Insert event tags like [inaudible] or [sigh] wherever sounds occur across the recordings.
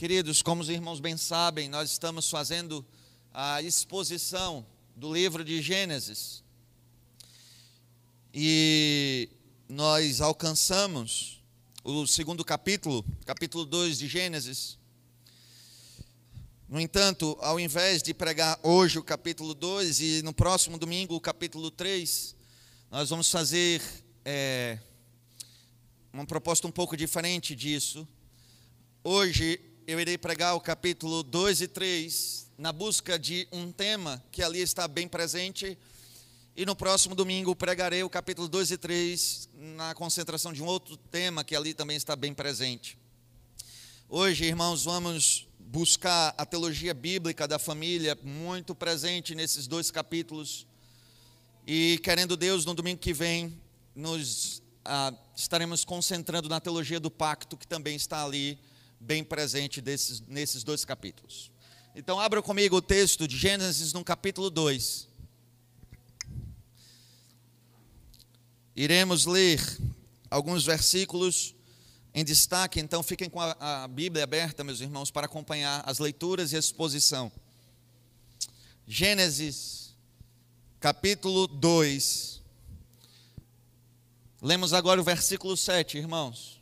Queridos, como os irmãos bem sabem, nós estamos fazendo a exposição do livro de Gênesis. E nós alcançamos o segundo capítulo, capítulo 2 de Gênesis. No entanto, ao invés de pregar hoje o capítulo 2 e no próximo domingo o capítulo 3, nós vamos fazer é, uma proposta um pouco diferente disso. Hoje eu irei pregar o capítulo 2 e 3 na busca de um tema que ali está bem presente. E no próximo domingo pregarei o capítulo 2 e 3 na concentração de um outro tema que ali também está bem presente. Hoje, irmãos, vamos buscar a teologia bíblica da família muito presente nesses dois capítulos. E querendo Deus, no domingo que vem, nos ah, estaremos concentrando na teologia do pacto, que também está ali bem presente desses, nesses dois capítulos. Então, abra comigo o texto de Gênesis no capítulo 2. Iremos ler alguns versículos em destaque, então fiquem com a, a Bíblia aberta, meus irmãos, para acompanhar as leituras e a exposição. Gênesis, capítulo 2. Lemos agora o versículo 7, irmãos,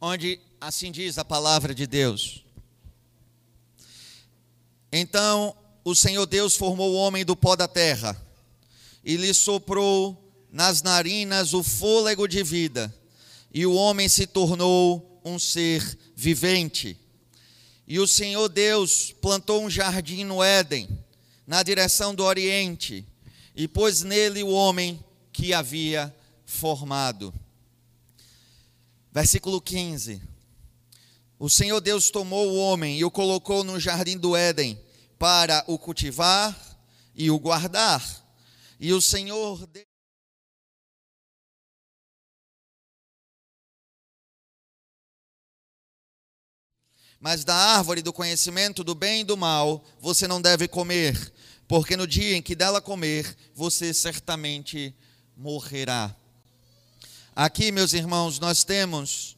onde Assim diz a palavra de Deus. Então o Senhor Deus formou o homem do pó da terra e lhe soprou nas narinas o fôlego de vida, e o homem se tornou um ser vivente. E o Senhor Deus plantou um jardim no Éden, na direção do Oriente, e pôs nele o homem que havia formado. Versículo 15. O Senhor Deus tomou o homem e o colocou no jardim do Éden para o cultivar e o guardar. E o Senhor Mas da árvore do conhecimento do bem e do mal você não deve comer, porque no dia em que dela comer, você certamente morrerá. Aqui, meus irmãos, nós temos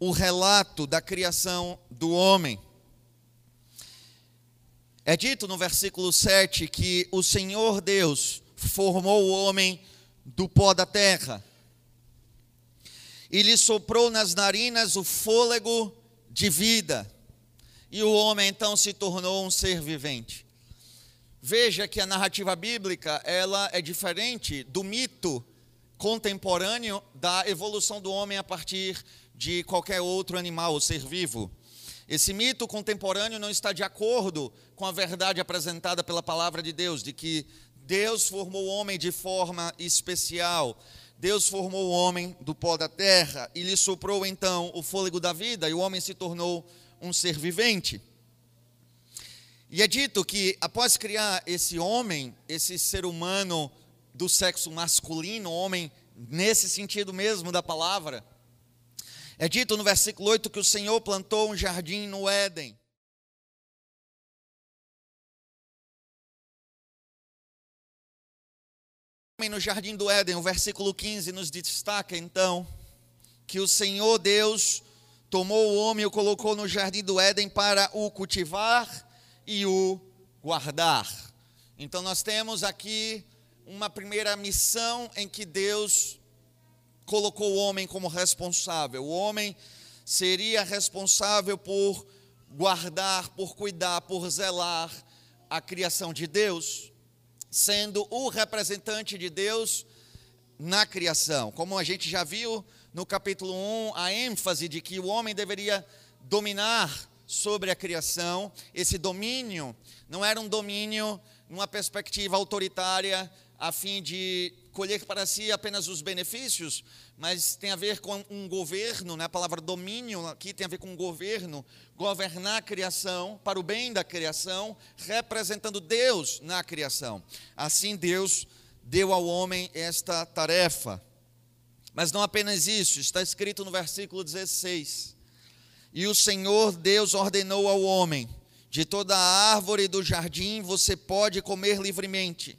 o relato da criação do homem. É dito no versículo 7 que o Senhor Deus formou o homem do pó da terra e lhe soprou nas narinas o fôlego de vida, e o homem então se tornou um ser vivente. Veja que a narrativa bíblica, ela é diferente do mito contemporâneo da evolução do homem a partir de qualquer outro animal ou ser vivo. Esse mito contemporâneo não está de acordo com a verdade apresentada pela palavra de Deus, de que Deus formou o homem de forma especial. Deus formou o homem do pó da terra e lhe soprou então o fôlego da vida, e o homem se tornou um ser vivente. E é dito que após criar esse homem, esse ser humano do sexo masculino, homem nesse sentido mesmo da palavra, é dito no versículo 8 que o Senhor plantou um jardim no Éden. No jardim do Éden, o versículo 15 nos destaca então que o Senhor Deus tomou o homem e o colocou no jardim do Éden para o cultivar e o guardar. Então nós temos aqui uma primeira missão em que Deus colocou o homem como responsável. O homem seria responsável por guardar, por cuidar, por zelar a criação de Deus, sendo o representante de Deus na criação. Como a gente já viu no capítulo 1, a ênfase de que o homem deveria dominar sobre a criação. Esse domínio não era um domínio numa perspectiva autoritária a fim de colher para si apenas os benefícios, mas tem a ver com um governo, né? a palavra domínio aqui tem a ver com governo, governar a criação para o bem da criação, representando Deus na criação. Assim Deus deu ao homem esta tarefa. Mas não apenas isso, está escrito no versículo 16: E o Senhor Deus ordenou ao homem: De toda a árvore do jardim você pode comer livremente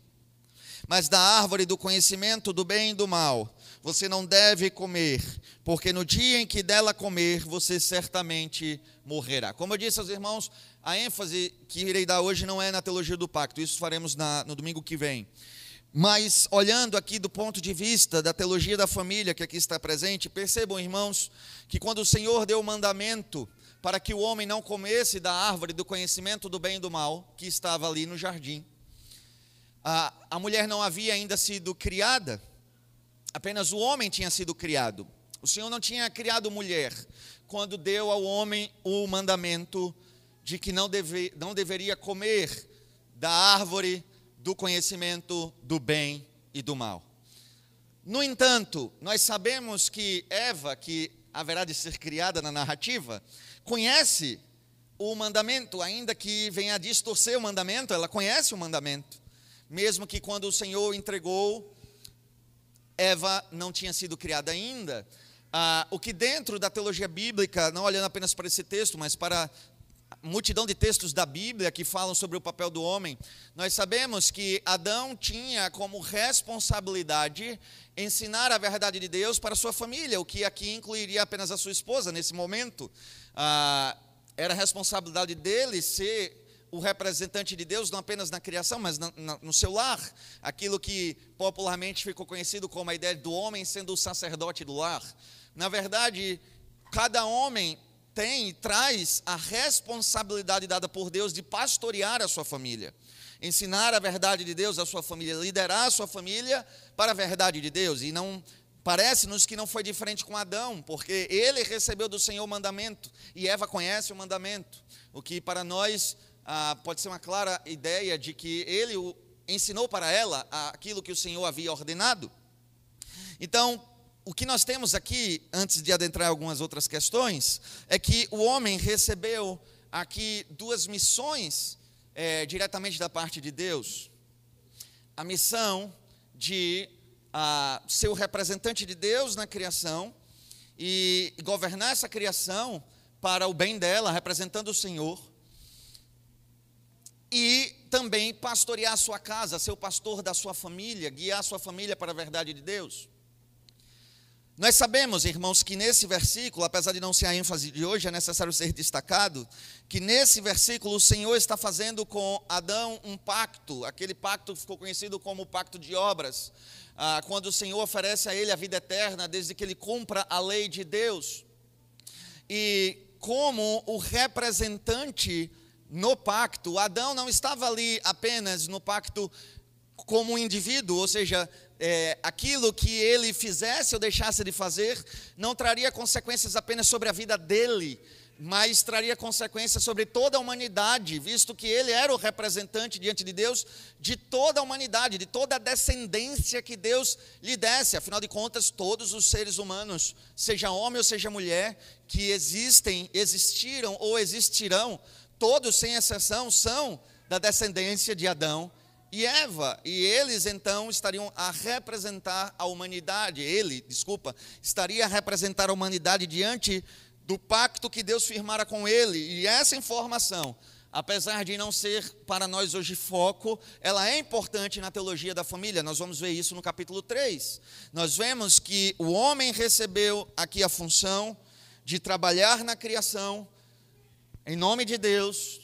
mas da árvore do conhecimento do bem e do mal você não deve comer, porque no dia em que dela comer, você certamente morrerá. Como eu disse aos irmãos, a ênfase que irei dar hoje não é na teologia do pacto, isso faremos na, no domingo que vem. Mas olhando aqui do ponto de vista da teologia da família que aqui está presente, percebam, irmãos, que quando o Senhor deu o mandamento para que o homem não comesse da árvore do conhecimento do bem e do mal, que estava ali no jardim, a, a mulher não havia ainda sido criada, apenas o homem tinha sido criado. O Senhor não tinha criado mulher quando deu ao homem o mandamento de que não, deve, não deveria comer da árvore do conhecimento do bem e do mal. No entanto, nós sabemos que Eva, que haverá de ser criada na narrativa, conhece o mandamento, ainda que venha a distorcer o mandamento, ela conhece o mandamento. Mesmo que quando o Senhor entregou, Eva não tinha sido criada ainda. Ah, o que dentro da teologia bíblica, não olhando apenas para esse texto, mas para multidão de textos da Bíblia que falam sobre o papel do homem, nós sabemos que Adão tinha como responsabilidade ensinar a verdade de Deus para a sua família, o que aqui incluiria apenas a sua esposa nesse momento. Ah, era responsabilidade dele ser o representante de Deus, não apenas na criação, mas na, na, no seu lar. Aquilo que popularmente ficou conhecido como a ideia do homem sendo o sacerdote do lar. Na verdade, cada homem tem e traz a responsabilidade dada por Deus de pastorear a sua família, ensinar a verdade de Deus à sua família, liderar a sua família para a verdade de Deus. E não parece-nos que não foi diferente com Adão, porque ele recebeu do Senhor o mandamento e Eva conhece o mandamento, o que para nós ah, pode ser uma clara ideia de que ele ensinou para ela aquilo que o Senhor havia ordenado. Então, o que nós temos aqui, antes de adentrar algumas outras questões, é que o homem recebeu aqui duas missões é, diretamente da parte de Deus. A missão de a, ser o representante de Deus na criação e governar essa criação para o bem dela, representando o Senhor. E também pastorear a sua casa, ser o pastor da sua família, guiar a sua família para a verdade de Deus. Nós sabemos, irmãos, que nesse versículo, apesar de não ser a ênfase de hoje, é necessário ser destacado, que nesse versículo o Senhor está fazendo com Adão um pacto, aquele pacto ficou conhecido como o pacto de obras, ah, quando o Senhor oferece a ele a vida eterna, desde que ele cumpra a lei de Deus. E como o representante no pacto, Adão não estava ali apenas no pacto como um indivíduo, ou seja, é, aquilo que ele fizesse ou deixasse de fazer não traria consequências apenas sobre a vida dele, mas traria consequências sobre toda a humanidade, visto que ele era o representante diante de Deus de toda a humanidade, de toda a descendência que Deus lhe desse. Afinal de contas, todos os seres humanos, seja homem ou seja mulher, que existem, existiram ou existirão, todos sem exceção são da descendência de Adão e Eva, e eles então estariam a representar a humanidade, ele, desculpa, estaria a representar a humanidade diante do pacto que Deus firmara com ele. E essa informação, apesar de não ser para nós hoje foco, ela é importante na teologia da família. Nós vamos ver isso no capítulo 3. Nós vemos que o homem recebeu aqui a função de trabalhar na criação, em nome de Deus,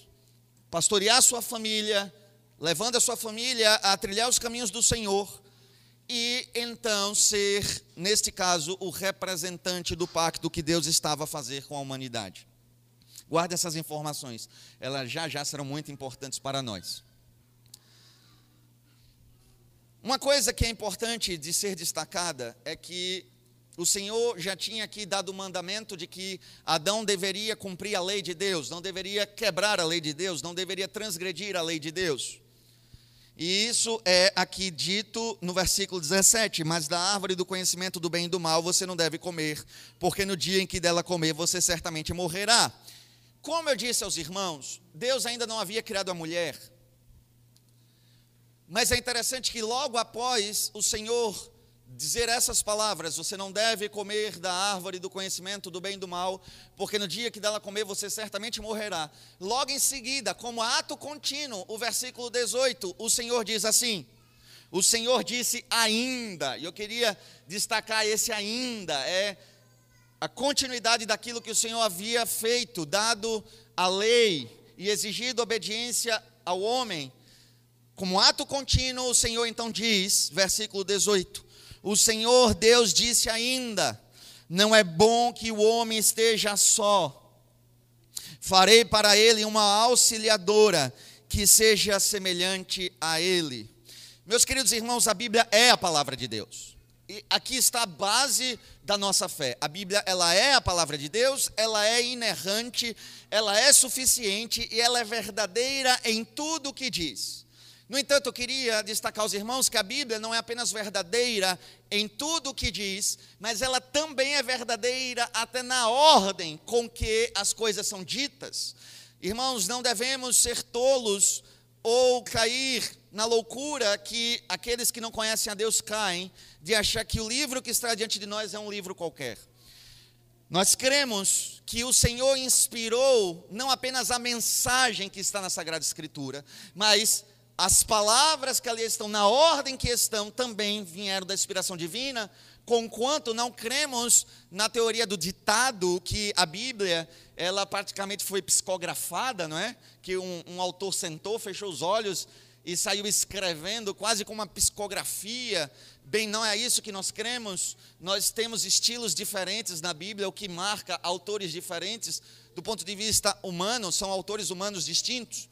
pastorear sua família, levando a sua família a trilhar os caminhos do Senhor e então ser, neste caso, o representante do pacto que Deus estava a fazer com a humanidade. Guarde essas informações, elas já já serão muito importantes para nós. Uma coisa que é importante de ser destacada é que o Senhor já tinha aqui dado o mandamento de que Adão deveria cumprir a lei de Deus, não deveria quebrar a lei de Deus, não deveria transgredir a lei de Deus. E isso é aqui dito no versículo 17: Mas da árvore do conhecimento do bem e do mal você não deve comer, porque no dia em que dela comer você certamente morrerá. Como eu disse aos irmãos, Deus ainda não havia criado a mulher. Mas é interessante que logo após o Senhor dizer essas palavras: Você não deve comer da árvore do conhecimento do bem e do mal, porque no dia que dela comer você certamente morrerá. Logo em seguida, como ato contínuo, o versículo 18, o Senhor diz assim: O Senhor disse ainda, e eu queria destacar esse ainda, é a continuidade daquilo que o Senhor havia feito, dado a lei e exigido obediência ao homem. Como ato contínuo, o Senhor então diz, versículo 18: O Senhor Deus disse ainda: Não é bom que o homem esteja só. Farei para ele uma auxiliadora que seja semelhante a ele. Meus queridos irmãos, a Bíblia é a palavra de Deus. E aqui está a base da nossa fé. A Bíblia, ela é a palavra de Deus, ela é inerrante, ela é suficiente e ela é verdadeira em tudo o que diz. No entanto, eu queria destacar aos irmãos que a Bíblia não é apenas verdadeira em tudo o que diz, mas ela também é verdadeira até na ordem com que as coisas são ditas. Irmãos, não devemos ser tolos ou cair na loucura que aqueles que não conhecem a Deus caem, de achar que o livro que está diante de nós é um livro qualquer. Nós cremos que o Senhor inspirou não apenas a mensagem que está na Sagrada Escritura, mas as palavras que ali estão, na ordem que estão, também vieram da inspiração divina, conquanto não cremos na teoria do ditado, que a Bíblia, ela praticamente foi psicografada, não é? Que um, um autor sentou, fechou os olhos e saiu escrevendo quase como uma psicografia. Bem, não é isso que nós cremos. Nós temos estilos diferentes na Bíblia, o que marca autores diferentes do ponto de vista humano, são autores humanos distintos.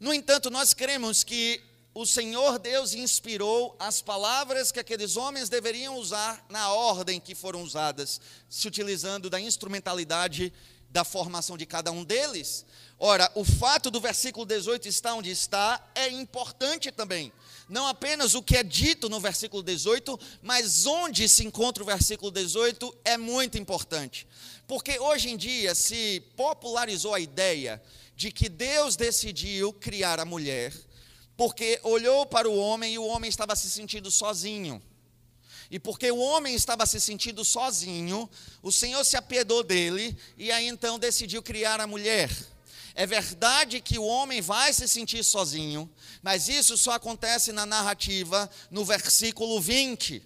No entanto, nós cremos que o Senhor Deus inspirou as palavras que aqueles homens deveriam usar na ordem que foram usadas, se utilizando da instrumentalidade da formação de cada um deles. Ora, o fato do versículo 18 estar onde está é importante também. Não apenas o que é dito no versículo 18, mas onde se encontra o versículo 18 é muito importante. Porque hoje em dia se popularizou a ideia de que Deus decidiu criar a mulher, porque olhou para o homem e o homem estava se sentindo sozinho. E porque o homem estava se sentindo sozinho, o Senhor se apiedou dele e aí então decidiu criar a mulher. É verdade que o homem vai se sentir sozinho, mas isso só acontece na narrativa no versículo 20.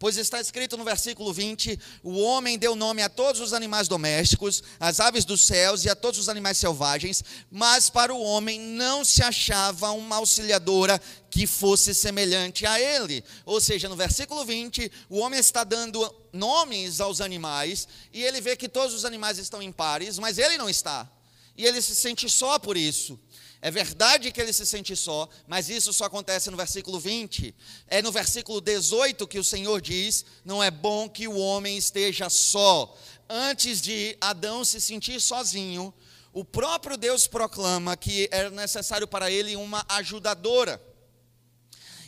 Pois está escrito no versículo 20: O homem deu nome a todos os animais domésticos, às aves dos céus e a todos os animais selvagens, mas para o homem não se achava uma auxiliadora que fosse semelhante a ele. Ou seja, no versículo 20, o homem está dando nomes aos animais e ele vê que todos os animais estão em pares, mas ele não está. E ele se sente só por isso. É verdade que ele se sente só, mas isso só acontece no versículo 20. É no versículo 18 que o Senhor diz: Não é bom que o homem esteja só. Antes de Adão se sentir sozinho, o próprio Deus proclama que era necessário para ele uma ajudadora.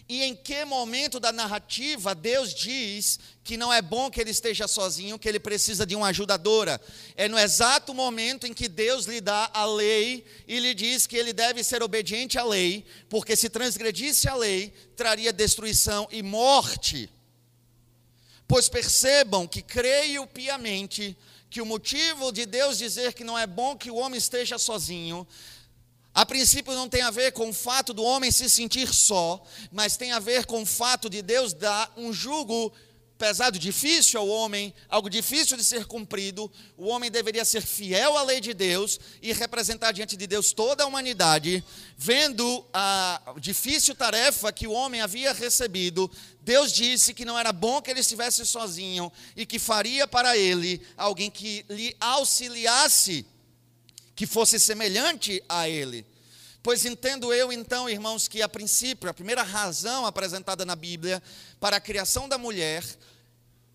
E em que momento da narrativa Deus diz que não é bom que ele esteja sozinho, que ele precisa de uma ajudadora? É no exato momento em que Deus lhe dá a lei e lhe diz que ele deve ser obediente à lei, porque se transgredisse a lei, traria destruição e morte. Pois percebam que creio piamente que o motivo de Deus dizer que não é bom que o homem esteja sozinho a princípio não tem a ver com o fato do homem se sentir só, mas tem a ver com o fato de Deus dar um jugo pesado, difícil ao homem, algo difícil de ser cumprido. O homem deveria ser fiel à lei de Deus e representar diante de Deus toda a humanidade, vendo a difícil tarefa que o homem havia recebido. Deus disse que não era bom que ele estivesse sozinho e que faria para ele alguém que lhe auxiliasse que fosse semelhante a ele. Pois entendo eu então, irmãos, que a princípio, a primeira razão apresentada na Bíblia para a criação da mulher,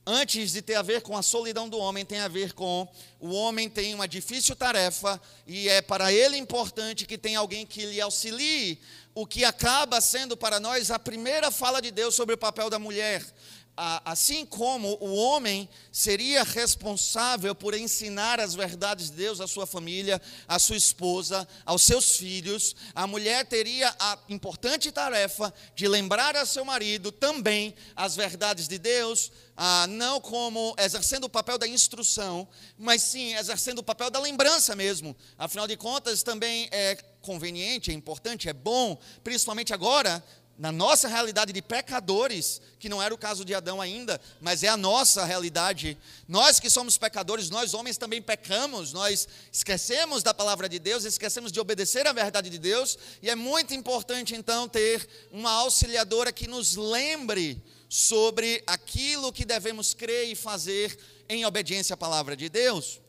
antes de ter a ver com a solidão do homem, tem a ver com o homem tem uma difícil tarefa e é para ele importante que tenha alguém que lhe auxilie, o que acaba sendo para nós a primeira fala de Deus sobre o papel da mulher assim como o homem seria responsável por ensinar as verdades de Deus à sua família, à sua esposa, aos seus filhos, a mulher teria a importante tarefa de lembrar a seu marido também as verdades de Deus, não como exercendo o papel da instrução, mas sim exercendo o papel da lembrança mesmo. Afinal de contas, também é conveniente, é importante, é bom, principalmente agora, na nossa realidade de pecadores, que não era o caso de Adão ainda, mas é a nossa realidade. Nós que somos pecadores, nós homens também pecamos, nós esquecemos da palavra de Deus, esquecemos de obedecer à verdade de Deus, e é muito importante então ter uma auxiliadora que nos lembre sobre aquilo que devemos crer e fazer em obediência à palavra de Deus.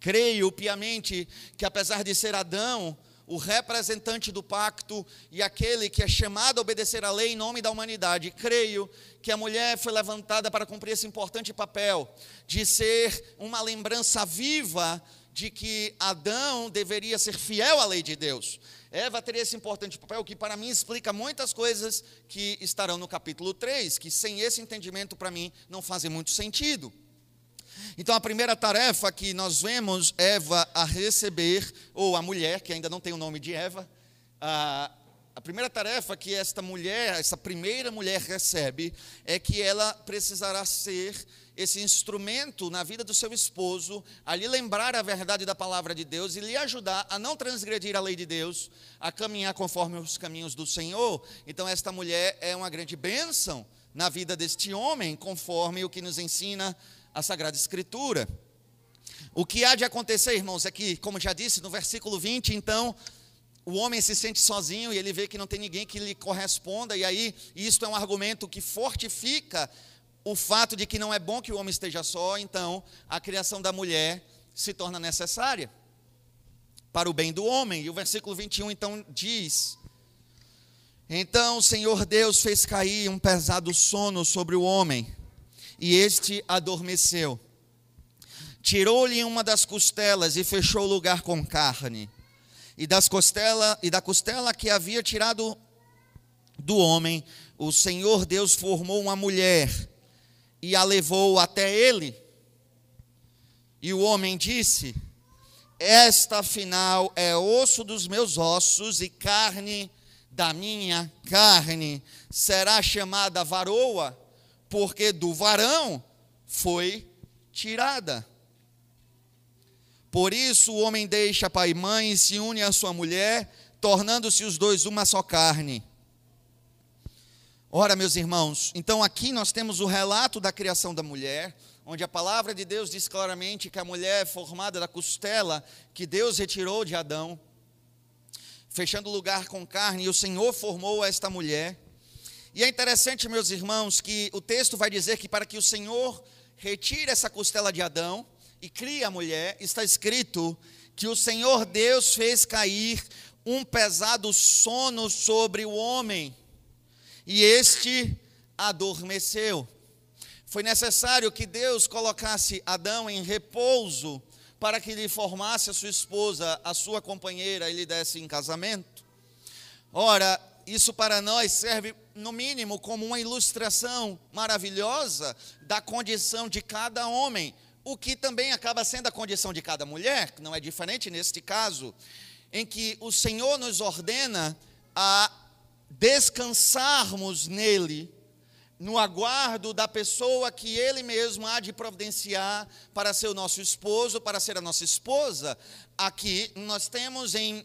Creio piamente que apesar de ser Adão, o representante do pacto e aquele que é chamado a obedecer à lei em nome da humanidade. Creio que a mulher foi levantada para cumprir esse importante papel de ser uma lembrança viva de que Adão deveria ser fiel à lei de Deus. Eva teria esse importante papel que para mim explica muitas coisas que estarão no capítulo 3, que sem esse entendimento para mim não fazem muito sentido. Então, a primeira tarefa que nós vemos Eva a receber, ou a mulher, que ainda não tem o nome de Eva, a, a primeira tarefa que esta mulher, essa primeira mulher recebe, é que ela precisará ser esse instrumento na vida do seu esposo, a lhe lembrar a verdade da palavra de Deus e lhe ajudar a não transgredir a lei de Deus, a caminhar conforme os caminhos do Senhor. Então, esta mulher é uma grande bênção na vida deste homem, conforme o que nos ensina a Sagrada Escritura. O que há de acontecer, irmãos, é que, como já disse no versículo 20, então, o homem se sente sozinho e ele vê que não tem ninguém que lhe corresponda, e aí isto é um argumento que fortifica o fato de que não é bom que o homem esteja só, então a criação da mulher se torna necessária para o bem do homem. E o versículo 21 então diz: Então o Senhor Deus fez cair um pesado sono sobre o homem e este adormeceu. Tirou-lhe uma das costelas e fechou o lugar com carne. E das costela e da costela que havia tirado do homem, o Senhor Deus formou uma mulher e a levou até ele. E o homem disse: Esta afinal é osso dos meus ossos e carne da minha carne. Será chamada varoa porque do varão foi tirada. Por isso o homem deixa pai e mãe e se une à sua mulher, tornando-se os dois uma só carne. Ora, meus irmãos, então aqui nós temos o relato da criação da mulher, onde a palavra de Deus diz claramente que a mulher é formada da costela que Deus retirou de Adão, fechando o lugar com carne, e o Senhor formou esta mulher. E é interessante, meus irmãos, que o texto vai dizer que para que o Senhor retire essa costela de Adão e crie a mulher, está escrito que o Senhor Deus fez cair um pesado sono sobre o homem, e este adormeceu. Foi necessário que Deus colocasse Adão em repouso para que lhe formasse a sua esposa, a sua companheira, e lhe desse em casamento. Ora, isso para nós serve, no mínimo, como uma ilustração maravilhosa da condição de cada homem, o que também acaba sendo a condição de cada mulher, que não é diferente neste caso, em que o Senhor nos ordena a descansarmos nele, no aguardo da pessoa que ele mesmo há de providenciar para ser o nosso esposo, para ser a nossa esposa. Aqui nós temos em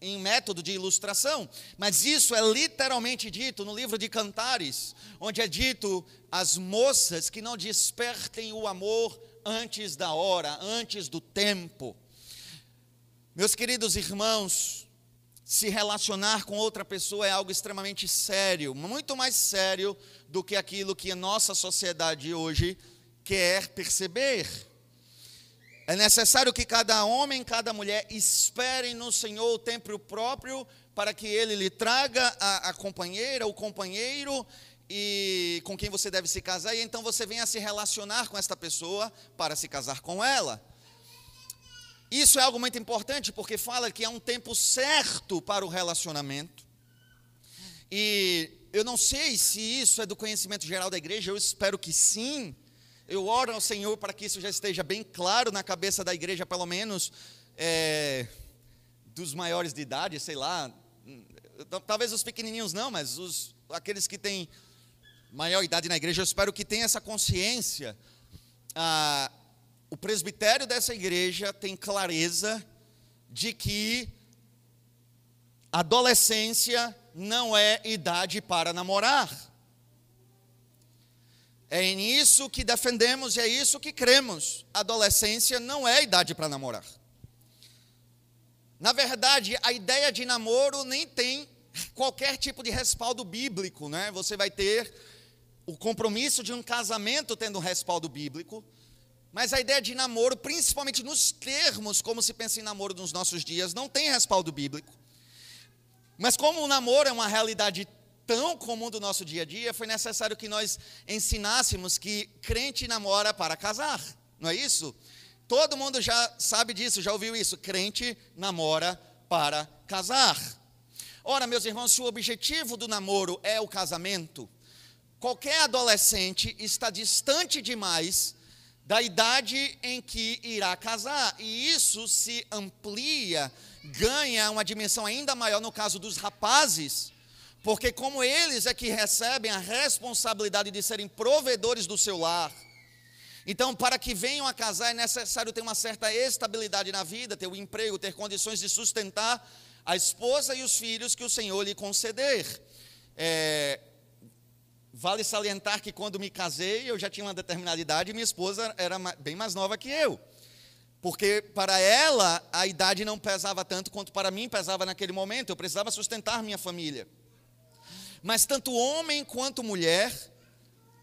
em método de ilustração, mas isso é literalmente dito no livro de Cantares, onde é dito as moças que não despertem o amor antes da hora, antes do tempo. Meus queridos irmãos, se relacionar com outra pessoa é algo extremamente sério, muito mais sério do que aquilo que a nossa sociedade hoje quer perceber. É necessário que cada homem, cada mulher esperem no Senhor o tempo próprio para que Ele lhe traga a, a companheira, o companheiro e com quem você deve se casar, e então você venha se relacionar com esta pessoa para se casar com ela. Isso é algo muito importante porque fala que há um tempo certo para o relacionamento. E eu não sei se isso é do conhecimento geral da igreja, eu espero que sim. Eu oro ao Senhor para que isso já esteja bem claro na cabeça da igreja, pelo menos é, dos maiores de idade, sei lá. Talvez os pequenininhos não, mas os, aqueles que têm maior idade na igreja, eu espero que tenham essa consciência. Ah, o presbitério dessa igreja tem clareza de que adolescência não é idade para namorar. É nisso que defendemos e é isso que cremos. Adolescência não é idade para namorar. Na verdade, a ideia de namoro nem tem qualquer tipo de respaldo bíblico, né? Você vai ter o compromisso de um casamento tendo um respaldo bíblico, mas a ideia de namoro, principalmente nos termos como se pensa em namoro nos nossos dias, não tem respaldo bíblico. Mas como o namoro é uma realidade tão comum do nosso dia a dia, foi necessário que nós ensinássemos que crente namora para casar, não é isso? Todo mundo já sabe disso, já ouviu isso. Crente namora para casar. Ora, meus irmãos, se o objetivo do namoro é o casamento, qualquer adolescente está distante demais da idade em que irá casar, e isso se amplia, ganha uma dimensão ainda maior no caso dos rapazes, porque como eles é que recebem a responsabilidade de serem provedores do seu lar, então, para que venham a casar, é necessário ter uma certa estabilidade na vida, ter um emprego, ter condições de sustentar a esposa e os filhos que o Senhor lhe conceder. É, vale salientar que quando me casei, eu já tinha uma determinada idade e minha esposa era bem mais nova que eu. Porque para ela a idade não pesava tanto quanto para mim pesava naquele momento, eu precisava sustentar minha família. Mas tanto homem quanto mulher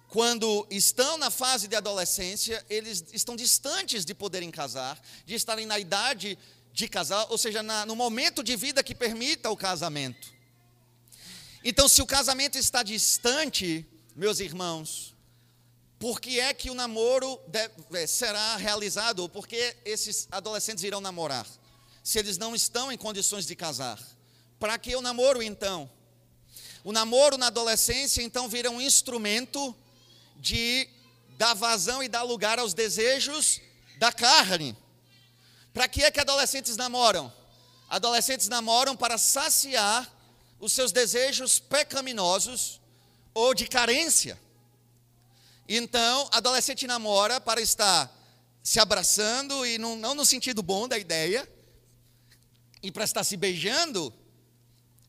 quando estão na fase de adolescência, eles estão distantes de poderem casar, de estarem na idade de casar, ou seja, na, no momento de vida que permita o casamento. Então, se o casamento está distante, meus irmãos, por que é que o namoro deve, será realizado? Ou por que esses adolescentes irão namorar? Se eles não estão em condições de casar. Para que o namoro então? O namoro na adolescência então vira um instrumento de dar vazão e dar lugar aos desejos da carne. Para que é que adolescentes namoram? Adolescentes namoram para saciar os seus desejos pecaminosos ou de carência. Então, adolescente namora para estar se abraçando e não, não no sentido bom da ideia, e para estar se beijando,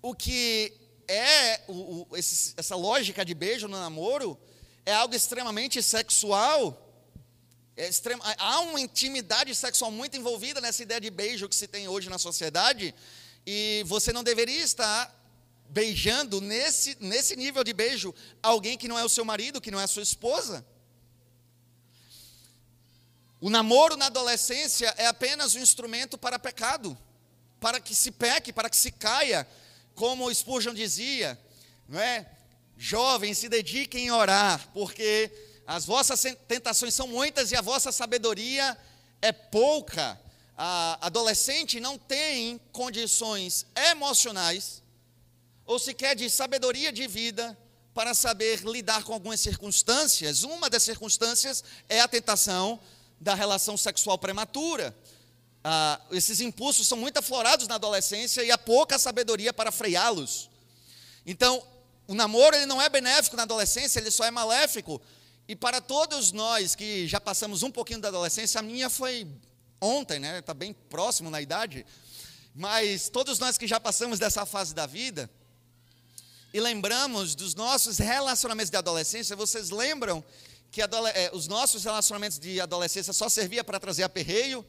o que é o, o, esse, essa lógica de beijo no namoro é algo extremamente sexual. É extrema, há uma intimidade sexual muito envolvida nessa ideia de beijo que se tem hoje na sociedade, e você não deveria estar beijando nesse, nesse nível de beijo alguém que não é o seu marido, que não é a sua esposa. O namoro na adolescência é apenas um instrumento para pecado, para que se peque, para que se caia, como Spurgeon dizia, não é? Jovens, se dediquem a orar, porque as vossas tentações são muitas e a vossa sabedoria é pouca. A adolescente não tem condições emocionais ou sequer de sabedoria de vida para saber lidar com algumas circunstâncias. Uma das circunstâncias é a tentação da relação sexual prematura. Ah, esses impulsos são muito aflorados na adolescência e há pouca sabedoria para freá-los. Então, o namoro ele não é benéfico na adolescência, ele só é maléfico. E para todos nós que já passamos um pouquinho da adolescência, a minha foi ontem, né? Está bem próximo na idade. Mas todos nós que já passamos dessa fase da vida e lembramos dos nossos relacionamentos de adolescência, vocês lembram que é, os nossos relacionamentos de adolescência só servia para trazer aperreio,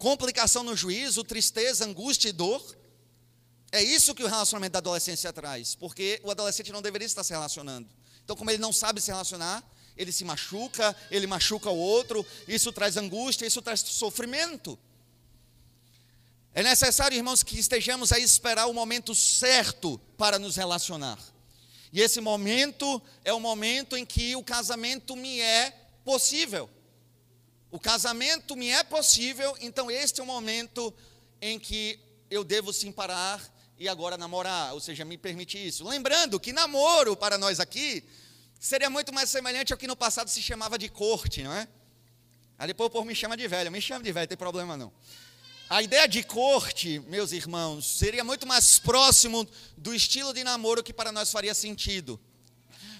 complicação no juízo, tristeza, angústia e dor? É isso que o relacionamento da adolescência traz, porque o adolescente não deveria estar se relacionando. Então, como ele não sabe se relacionar, ele se machuca, ele machuca o outro, isso traz angústia, isso traz sofrimento. É necessário, irmãos, que estejamos a esperar o momento certo para nos relacionar. E esse momento é o momento em que o casamento me é possível. O casamento me é possível, então este é o momento em que eu devo sim parar e agora namorar, ou seja, me permite isso. Lembrando que namoro para nós aqui seria muito mais semelhante ao que no passado se chamava de corte, não é? Aí depois o povo me chama de velho, me chama de velho, não tem problema não. A ideia de corte, meus irmãos, seria muito mais próximo do estilo de namoro que para nós faria sentido.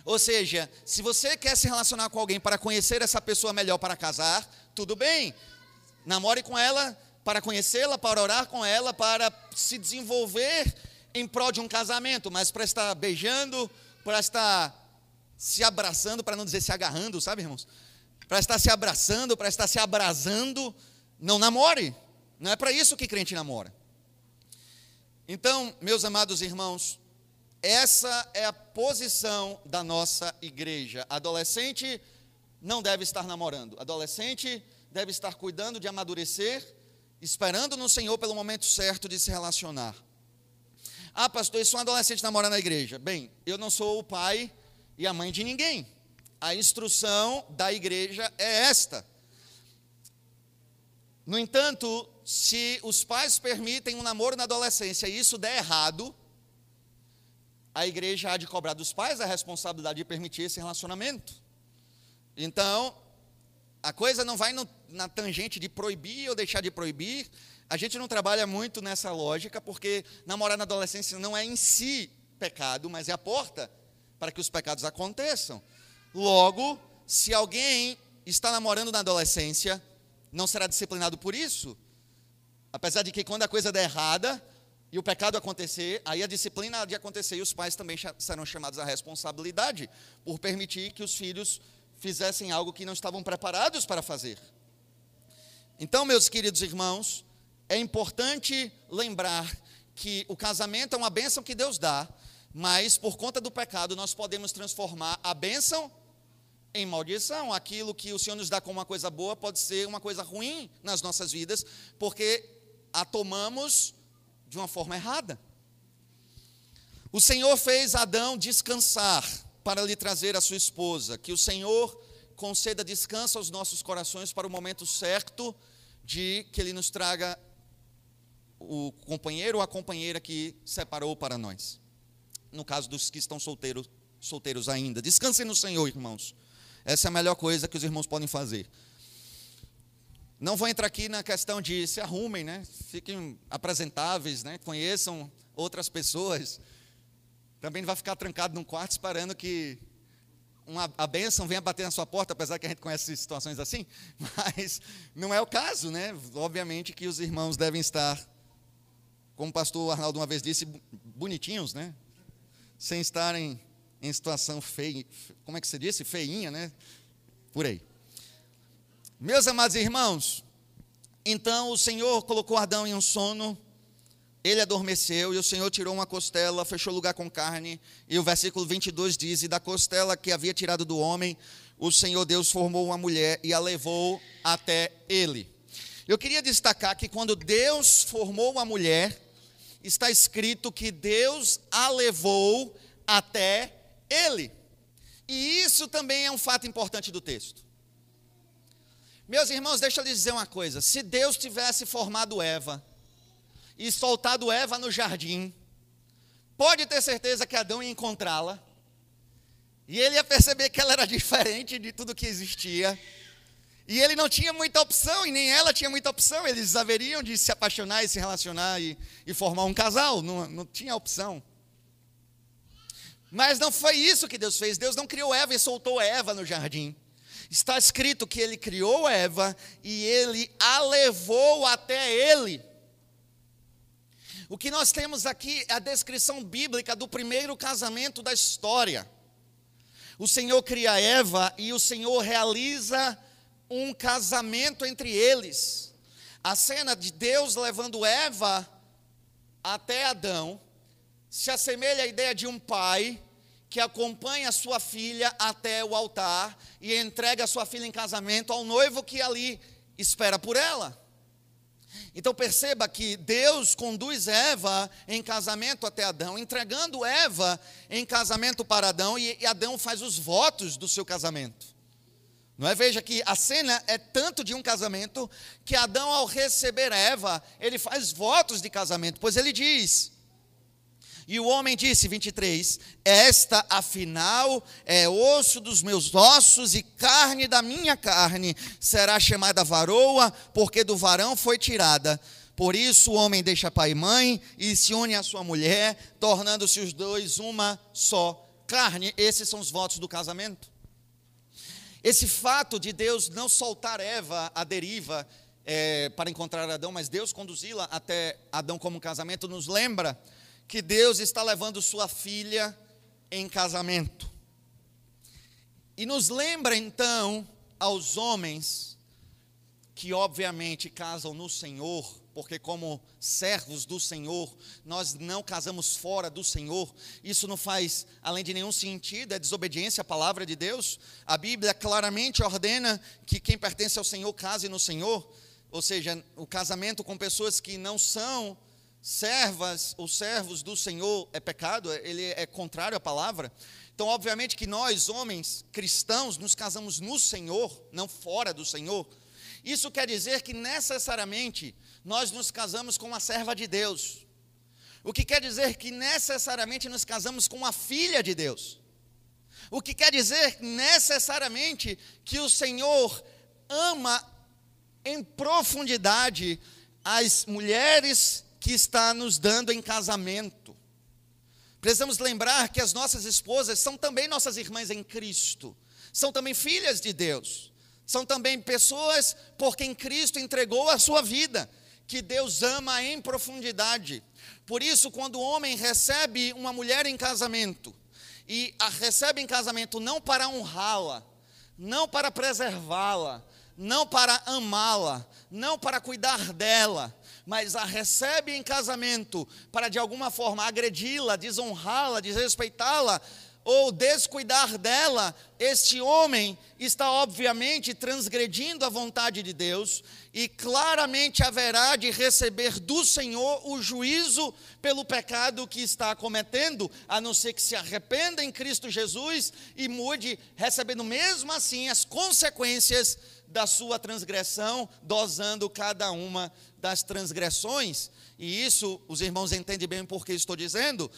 Ou seja, se você quer se relacionar com alguém para conhecer essa pessoa melhor para casar, tudo bem. Namore com ela para conhecê-la, para orar com ela, para se desenvolver em prol de um casamento, mas para estar beijando, para estar se abraçando, para não dizer se agarrando, sabe, irmãos? Para estar se abraçando, para estar se abrasando, não namore. Não é para isso que crente namora. Então, meus amados irmãos, essa é a posição da nossa igreja. Adolescente não deve estar namorando. Adolescente deve estar cuidando de amadurecer, esperando no Senhor pelo momento certo de se relacionar. Ah, pastor, eu sou um adolescente namorando na igreja. Bem, eu não sou o pai e a mãe de ninguém. A instrução da igreja é esta. No entanto, se os pais permitem um namoro na adolescência e isso der errado, a igreja há de cobrar dos pais a responsabilidade de permitir esse relacionamento. Então, a coisa não vai no, na tangente de proibir ou deixar de proibir. A gente não trabalha muito nessa lógica, porque namorar na adolescência não é em si pecado, mas é a porta para que os pecados aconteçam. Logo, se alguém está namorando na adolescência, não será disciplinado por isso. Apesar de que quando a coisa der errada, e o pecado acontecer, aí a disciplina de acontecer e os pais também serão chamados à responsabilidade por permitir que os filhos fizessem algo que não estavam preparados para fazer. Então, meus queridos irmãos, é importante lembrar que o casamento é uma bênção que Deus dá, mas por conta do pecado nós podemos transformar a bênção em maldição. Aquilo que o Senhor nos dá como uma coisa boa pode ser uma coisa ruim nas nossas vidas, porque a tomamos de uma forma errada. O Senhor fez Adão descansar para lhe trazer a sua esposa. Que o Senhor conceda descanso aos nossos corações para o momento certo de que Ele nos traga o companheiro ou a companheira que separou para nós. No caso dos que estão solteiros, solteiros ainda. Descansem no Senhor, irmãos. Essa é a melhor coisa que os irmãos podem fazer. Não vou entrar aqui na questão de se arrumem, né? Fiquem apresentáveis, né? Conheçam outras pessoas. Também não vai ficar trancado num quarto esperando que uma, a bênção venha bater na sua porta, apesar que a gente conhece situações assim, [laughs] mas não é o caso, né? Obviamente que os irmãos devem estar, como o pastor Arnaldo uma vez disse, bonitinhos, né? Sem estarem em situação feia, como é que você disse? Feinha, né? Por aí. Meus amados irmãos, então o Senhor colocou Adão em um sono, ele adormeceu e o Senhor tirou uma costela, fechou lugar com carne, e o versículo 22 diz: E da costela que havia tirado do homem, o Senhor Deus formou uma mulher e a levou até ele. Eu queria destacar que quando Deus formou uma mulher, está escrito que Deus a levou até ele. E isso também é um fato importante do texto. Meus irmãos, deixa eu lhes dizer uma coisa: se Deus tivesse formado Eva e soltado Eva no jardim, pode ter certeza que Adão ia encontrá-la, e ele ia perceber que ela era diferente de tudo que existia, e ele não tinha muita opção, e nem ela tinha muita opção, eles haveriam de se apaixonar e se relacionar e, e formar um casal, não, não tinha opção. Mas não foi isso que Deus fez, Deus não criou Eva e soltou Eva no jardim. Está escrito que ele criou Eva e ele a levou até ele. O que nós temos aqui é a descrição bíblica do primeiro casamento da história. O Senhor cria Eva e o Senhor realiza um casamento entre eles. A cena de Deus levando Eva até Adão se assemelha à ideia de um pai que acompanha sua filha até o altar e entrega sua filha em casamento ao noivo que ali espera por ela. Então perceba que Deus conduz Eva em casamento até Adão, entregando Eva em casamento para Adão, e Adão faz os votos do seu casamento. Não é? Veja que a cena é tanto de um casamento que Adão, ao receber Eva, ele faz votos de casamento, pois ele diz: e o homem disse, 23: Esta afinal é osso dos meus ossos e carne da minha carne, será chamada varoa, porque do varão foi tirada. Por isso o homem deixa pai e mãe e se une à sua mulher, tornando-se os dois uma só carne. Esses são os votos do casamento. Esse fato de Deus não soltar Eva à deriva é, para encontrar Adão, mas Deus conduzi-la até Adão como casamento, nos lembra que Deus está levando sua filha em casamento. E nos lembra então aos homens que obviamente casam no Senhor, porque como servos do Senhor, nós não casamos fora do Senhor. Isso não faz além de nenhum sentido, é desobediência à palavra de Deus. A Bíblia claramente ordena que quem pertence ao Senhor case no Senhor, ou seja, o casamento com pessoas que não são servas ou servos do Senhor é pecado, ele é contrário à palavra. Então, obviamente que nós, homens cristãos, nos casamos no Senhor, não fora do Senhor. Isso quer dizer que necessariamente nós nos casamos com uma serva de Deus. O que quer dizer que necessariamente nos casamos com uma filha de Deus. O que quer dizer necessariamente que o Senhor ama em profundidade as mulheres que está nos dando em casamento. Precisamos lembrar que as nossas esposas são também nossas irmãs em Cristo, são também filhas de Deus, são também pessoas por quem Cristo entregou a sua vida, que Deus ama em profundidade. Por isso, quando o homem recebe uma mulher em casamento, e a recebe em casamento não para honrá-la, não para preservá-la, não para amá-la, não para cuidar dela, mas a recebe em casamento para de alguma forma agredi-la, desonrá-la, desrespeitá-la ou descuidar dela, este homem está obviamente transgredindo a vontade de Deus e claramente haverá de receber do Senhor o juízo pelo pecado que está cometendo, a não ser que se arrependa em Cristo Jesus e mude, recebendo mesmo assim as consequências da sua transgressão, dosando cada uma das transgressões, e isso os irmãos entendem bem porque estou dizendo,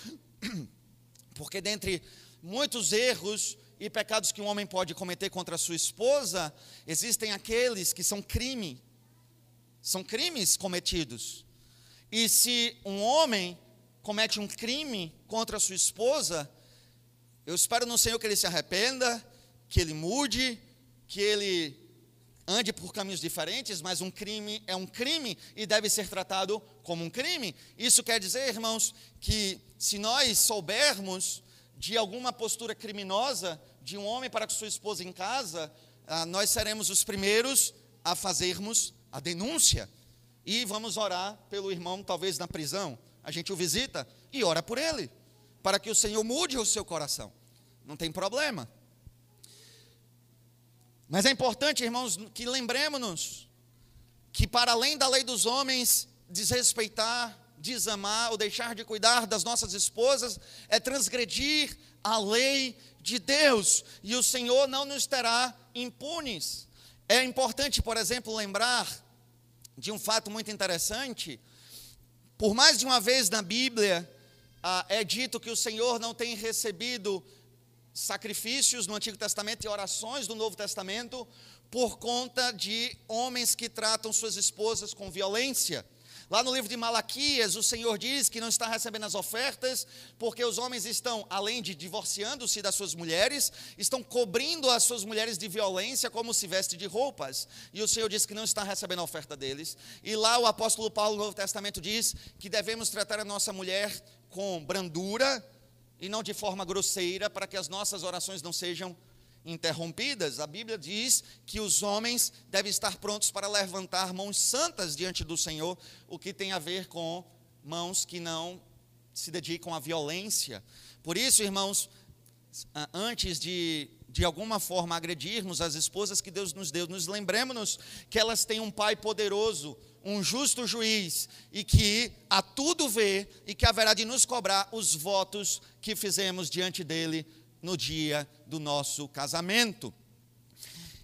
[clears throat] porque dentre muitos erros e pecados que um homem pode cometer contra a sua esposa, existem aqueles que são crime, são crimes cometidos. E se um homem comete um crime contra a sua esposa, eu espero no Senhor que ele se arrependa, que ele mude, que ele ande por caminhos diferentes, mas um crime é um crime e deve ser tratado como um crime. Isso quer dizer, irmãos, que se nós soubermos de alguma postura criminosa de um homem para com sua esposa em casa, ah, nós seremos os primeiros a fazermos a denúncia. E vamos orar pelo irmão, talvez na prisão. A gente o visita e ora por ele, para que o Senhor mude o seu coração. Não tem problema. Mas é importante, irmãos, que lembremos-nos que, para além da lei dos homens, desrespeitar, desamar ou deixar de cuidar das nossas esposas é transgredir a lei de Deus, e o Senhor não nos terá impunes. É importante, por exemplo, lembrar de um fato muito interessante. Por mais de uma vez na Bíblia, ah, é dito que o Senhor não tem recebido sacrifícios no Antigo Testamento e orações do Novo Testamento por conta de homens que tratam suas esposas com violência. Lá no livro de Malaquias, o Senhor diz que não está recebendo as ofertas, porque os homens estão, além de divorciando-se das suas mulheres, estão cobrindo as suas mulheres de violência como se veste de roupas. E o Senhor diz que não está recebendo a oferta deles. E lá o apóstolo Paulo no Novo Testamento diz que devemos tratar a nossa mulher com brandura, e não de forma grosseira, para que as nossas orações não sejam interrompidas. A Bíblia diz que os homens devem estar prontos para levantar mãos santas diante do Senhor, o que tem a ver com mãos que não se dedicam à violência. Por isso, irmãos, antes de de alguma forma agredirmos as esposas que Deus nos deu, nos lembremos que elas têm um pai poderoso, um justo juiz e que a tudo vê e que haverá de nos cobrar os votos que fizemos diante dele no dia do nosso casamento.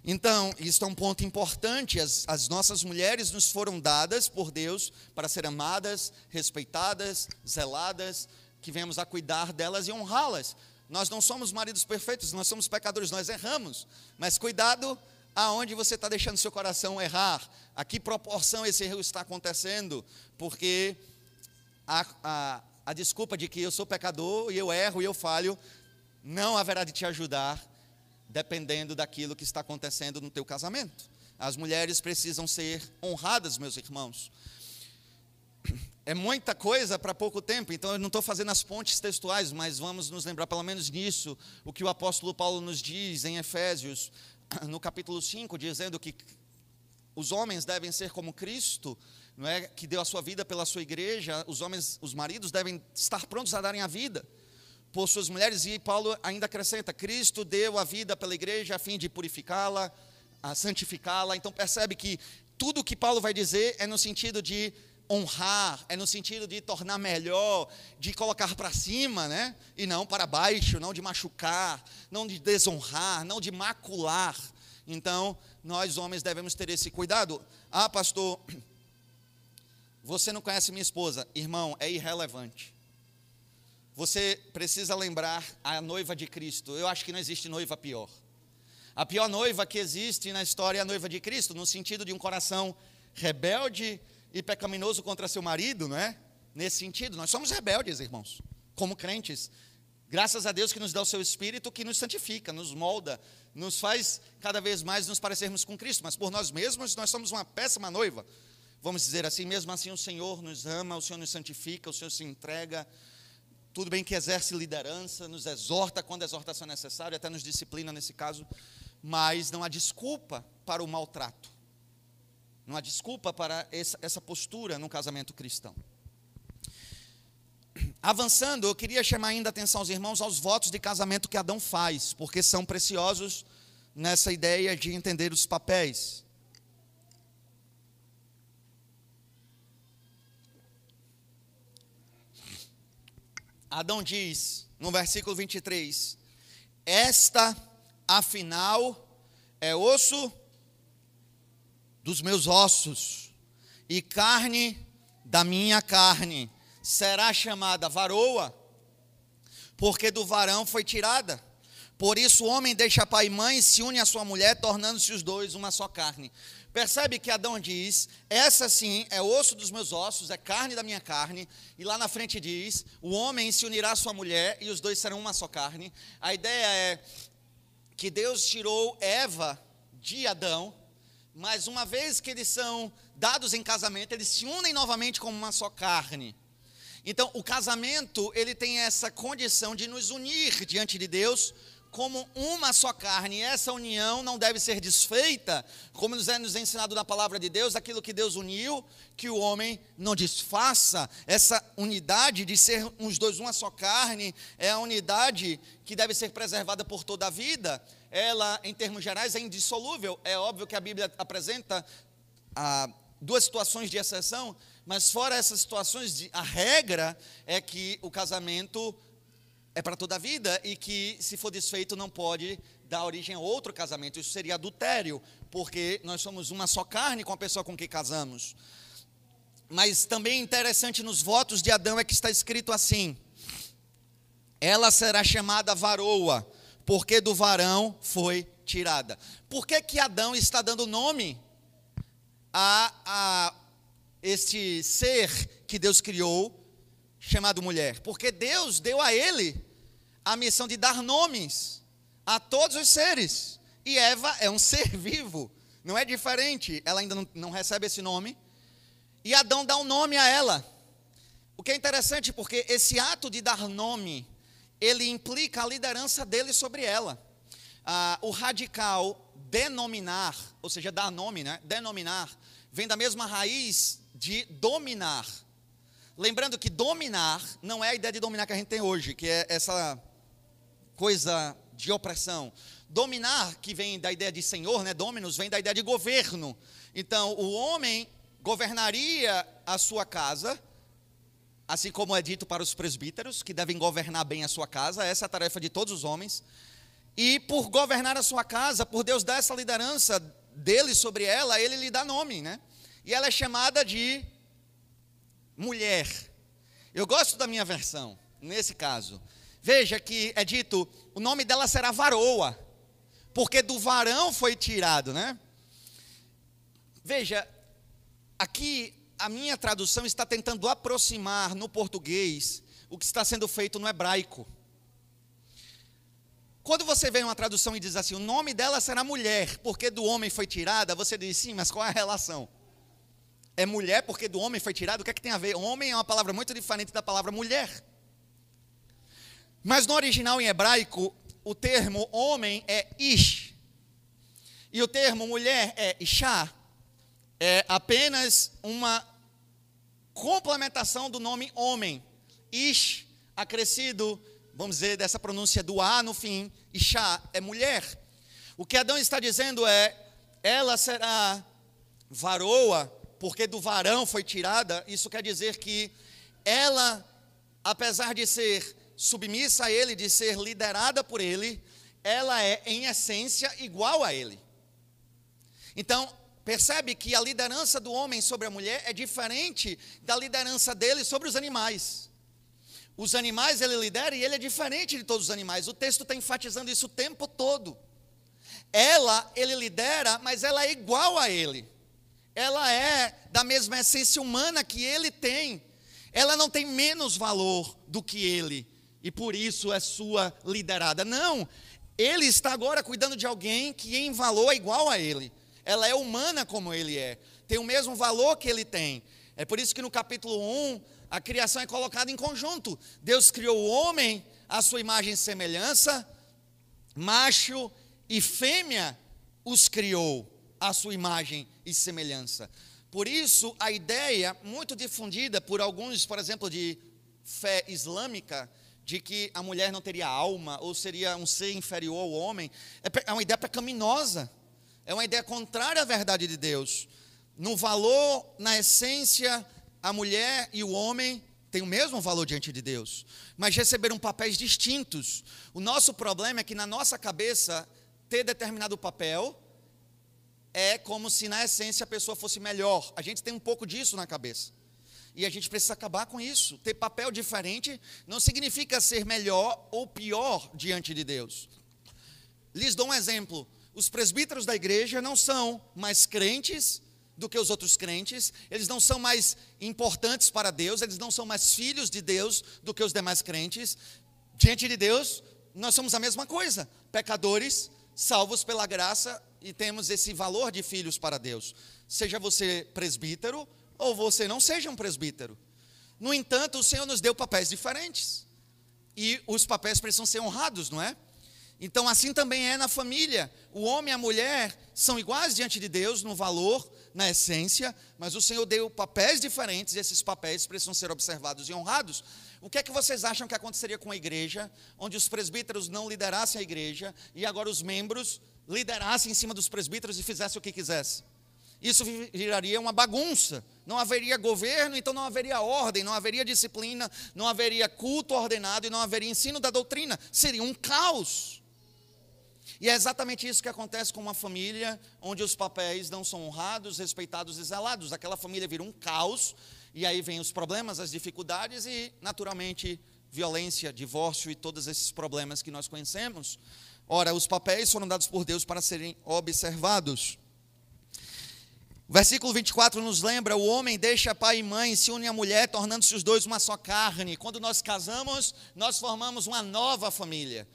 Então, isso é um ponto importante. As, as, nossas mulheres nos foram dadas por Deus para ser amadas, respeitadas, zeladas, que venhamos a cuidar delas e honrá-las. Nós não somos maridos perfeitos, nós somos pecadores, nós erramos. Mas cuidado aonde você está deixando seu coração errar, a que proporção esse erro está acontecendo, porque a, a, a desculpa de que eu sou pecador e eu erro e eu falho, não haverá de te ajudar, dependendo daquilo que está acontecendo no teu casamento. As mulheres precisam ser honradas, meus irmãos. é muita coisa para pouco tempo, então eu não estou fazendo as pontes textuais, mas vamos nos lembrar pelo menos nisso, o que o apóstolo Paulo nos diz em Efésios, no capítulo 5, dizendo que os homens devem ser como Cristo, não é que deu a sua vida pela sua igreja, os homens, os maridos devem estar prontos a darem a vida por suas mulheres, e Paulo ainda acrescenta: Cristo deu a vida pela igreja a fim de purificá-la, a santificá-la. Então percebe que tudo que Paulo vai dizer é no sentido de honrar, é no sentido de tornar melhor, de colocar para cima, né? E não para baixo, não de machucar, não de desonrar, não de macular. Então, nós homens devemos ter esse cuidado. Ah, pastor, você não conhece minha esposa. Irmão, é irrelevante. Você precisa lembrar a noiva de Cristo. Eu acho que não existe noiva pior. A pior noiva que existe na história é a noiva de Cristo, no sentido de um coração rebelde, e pecaminoso contra seu marido, não é? Nesse sentido, nós somos rebeldes, irmãos, como crentes. Graças a Deus que nos dá o seu espírito que nos santifica, nos molda, nos faz cada vez mais nos parecermos com Cristo, mas por nós mesmos nós somos uma péssima noiva. Vamos dizer assim, mesmo assim o Senhor nos ama, o Senhor nos santifica, o Senhor se entrega. Tudo bem que exerce liderança, nos exorta quando a exortação é necessária, até nos disciplina nesse caso, mas não há desculpa para o maltrato. Não há desculpa para essa postura no casamento cristão. Avançando, eu queria chamar ainda a atenção aos irmãos aos votos de casamento que Adão faz, porque são preciosos nessa ideia de entender os papéis. Adão diz, no versículo 23, esta, afinal, é osso dos meus ossos e carne da minha carne. Será chamada varoa, porque do varão foi tirada. Por isso o homem deixa pai e mãe e se une à sua mulher, tornando-se os dois uma só carne. Percebe que Adão diz: essa sim é osso dos meus ossos, é carne da minha carne. E lá na frente diz: o homem se unirá à sua mulher e os dois serão uma só carne. A ideia é que Deus tirou Eva de Adão mas uma vez que eles são dados em casamento, eles se unem novamente como uma só carne. Então, o casamento, ele tem essa condição de nos unir diante de Deus como uma só carne. E essa união não deve ser desfeita, como nos é nos ensinado na palavra de Deus, aquilo que Deus uniu, que o homem não desfaça. Essa unidade de ser os dois uma só carne é a unidade que deve ser preservada por toda a vida ela, em termos gerais, é indissolúvel. É óbvio que a Bíblia apresenta ah, duas situações de exceção, mas fora essas situações, a regra é que o casamento é para toda a vida e que, se for desfeito, não pode dar origem a outro casamento. Isso seria adultério, porque nós somos uma só carne com a pessoa com quem casamos. Mas também interessante nos votos de Adão é que está escrito assim: ela será chamada varoa porque do varão foi tirada. Por que, que Adão está dando nome a, a este ser que Deus criou, chamado mulher? Porque Deus deu a ele a missão de dar nomes a todos os seres. E Eva é um [laughs] ser vivo, não é diferente, ela ainda não, não recebe esse nome. E Adão dá um nome a ela. O que é interessante, porque esse ato de dar nome ele implica a liderança dele sobre ela. Ah, o radical denominar, ou seja, dar nome, né? Denominar, vem da mesma raiz de dominar. Lembrando que dominar não é a ideia de dominar que a gente tem hoje, que é essa coisa de opressão. Dominar, que vem da ideia de senhor, né? Dominus, vem da ideia de governo. Então, o homem governaria a sua casa assim como é dito para os presbíteros, que devem governar bem a sua casa, essa é a tarefa de todos os homens. E por governar a sua casa, por Deus dar essa liderança dele sobre ela, ele lhe dá nome, né? E ela é chamada de mulher. Eu gosto da minha versão, nesse caso. Veja que é dito, o nome dela será varoa, porque do varão foi tirado, né? Veja, aqui a minha tradução está tentando aproximar no português o que está sendo feito no hebraico. Quando você vê uma tradução e diz assim, o nome dela será mulher, porque do homem foi tirada, você diz sim, mas qual é a relação? é mulher porque do homem foi tirado. O que é que tem a ver? Homem é uma palavra muito diferente da palavra mulher. Mas no original em hebraico, o termo homem é ish. E o termo mulher é ishá. É apenas uma complementação do nome homem. Ish, acrescido, vamos dizer, dessa pronúncia do A no fim, ishá é mulher. O que Adão está dizendo é, ela será varoa porque do varão foi tirada, isso quer dizer que ela, apesar de ser submissa a ele, de ser liderada por ele, ela é, em essência, igual a ele. Então, percebe que a liderança do homem sobre a mulher é diferente da liderança dele sobre os animais. Os animais ele lidera e ele é diferente de todos os animais. O texto está enfatizando isso o tempo todo. Ela, ele lidera, mas ela é igual a ele ela é da mesma essência humana que ele tem. Ela não tem menos valor do que ele e por isso é sua liderada. Não, ele está agora cuidando de alguém que em valor é igual a ele. Ela é humana como ele é, tem o mesmo valor que ele tem. É por isso que no capítulo 1 a criação é colocada em conjunto. Deus criou o homem à sua imagem e semelhança, macho e fêmea os criou à sua imagem e semelhança. Por isso, a ideia muito difundida por alguns, por exemplo, de fé islâmica, de que a mulher não teria alma ou seria um ser inferior ao homem, é, é uma ideia pecaminosa. É uma ideia contrária à verdade de Deus. No valor, na essência, a mulher e o homem têm o mesmo valor diante de Deus, mas receberam papéis distintos. O nosso problema é que na nossa cabeça ter determinado papel é como se na essência a pessoa fosse melhor. A gente tem um pouco disso na cabeça. E a gente precisa acabar com isso. Ter papel diferente não significa ser melhor ou pior diante de Deus. Lhes dou um exemplo. Os presbíteros da igreja não são mais crentes do que os outros crentes, eles não são mais importantes para Deus, eles não são mais filhos de Deus do que os demais crentes. Diante de Deus, nós somos a mesma coisa, pecadores salvos pela graça e temos esse valor de filhos para Deus. Seja você presbítero ou você não seja um presbítero. No entanto, o Senhor nos deu papéis diferentes. E os papéis precisam ser honrados, não é? Então, assim também é na família. O homem e a mulher são iguais diante de Deus no valor, na essência, mas o Senhor deu papéis diferentes e esses papéis precisam ser observados e honrados. O que é que vocês acham que aconteceria com a igreja, onde os presbíteros não liderassem a igreja e agora os membros liderassem em cima dos presbíteros e fizessem o que quisessem? Isso viraria uma bagunça. Não haveria governo, então não haveria ordem, não haveria disciplina, não haveria culto ordenado e não haveria ensino da doutrina. Seria um caos. E é exatamente isso que acontece com uma família onde os papéis não são honrados, respeitados e zelados. Aquela família vira um caos e aí vem os problemas, as dificuldades e, naturalmente, violência, divórcio e todos esses problemas que nós conhecemos. Ora, os papéis foram dados por Deus para serem observados. O versículo 24 nos lembra: o homem deixa pai e mãe, se une à mulher, tornando-se os dois uma só carne. Quando nós casamos, nós formamos uma nova família.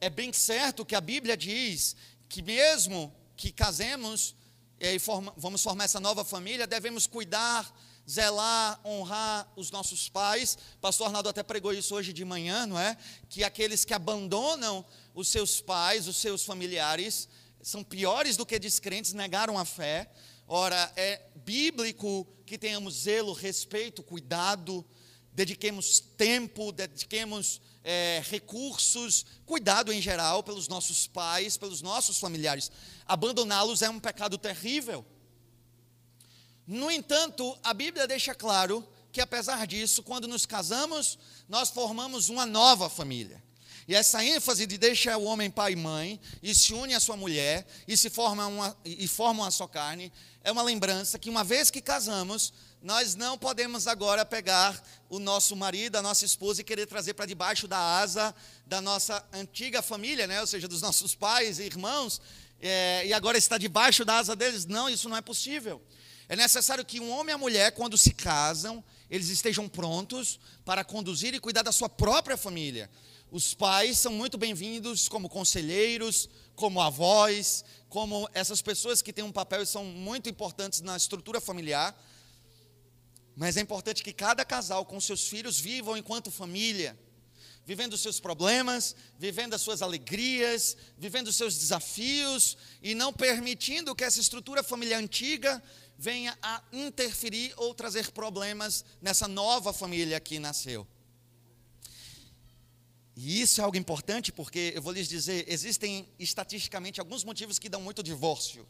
É bem certo que a Bíblia diz que, mesmo que casemos e forma, vamos formar essa nova família, devemos cuidar zelar, honrar os nossos pais. Pastor Arnaldo até pregou isso hoje de manhã, não é? Que aqueles que abandonam os seus pais, os seus familiares, são piores do que descrentes, negaram a fé. Ora, é bíblico que tenhamos zelo, respeito, cuidado, dediquemos tempo, dediquemos é, recursos, cuidado em geral pelos nossos pais, pelos nossos familiares. Abandoná-los é um pecado terrível. No entanto, a Bíblia deixa claro que, apesar disso, quando nos casamos, nós formamos uma nova família. E essa ênfase de deixa o homem pai e mãe e se une à sua mulher e se forma uma, e formam a sua carne, é uma lembrança que uma vez que casamos, nós não podemos agora pegar o nosso marido, a nossa esposa e querer trazer para debaixo da asa da nossa antiga família, né? ou seja, dos nossos pais e irmãos, é, e agora está debaixo da asa deles. Não, isso não é possível. É necessário que um homem e a mulher, quando se casam, eles estejam prontos para conduzir e cuidar da sua própria família. Os pais são muito bem-vindos como conselheiros, como avós, como essas pessoas que têm um papel e são muito importantes na estrutura familiar. Mas é importante que cada casal com seus filhos vivam enquanto família, vivendo os seus problemas, vivendo as suas alegrias, vivendo os seus desafios e não permitindo que essa estrutura familiar antiga venha a interferir ou trazer problemas nessa nova família que nasceu. E isso é algo importante porque eu vou lhes dizer, existem estatisticamente alguns motivos que dão muito divórcio.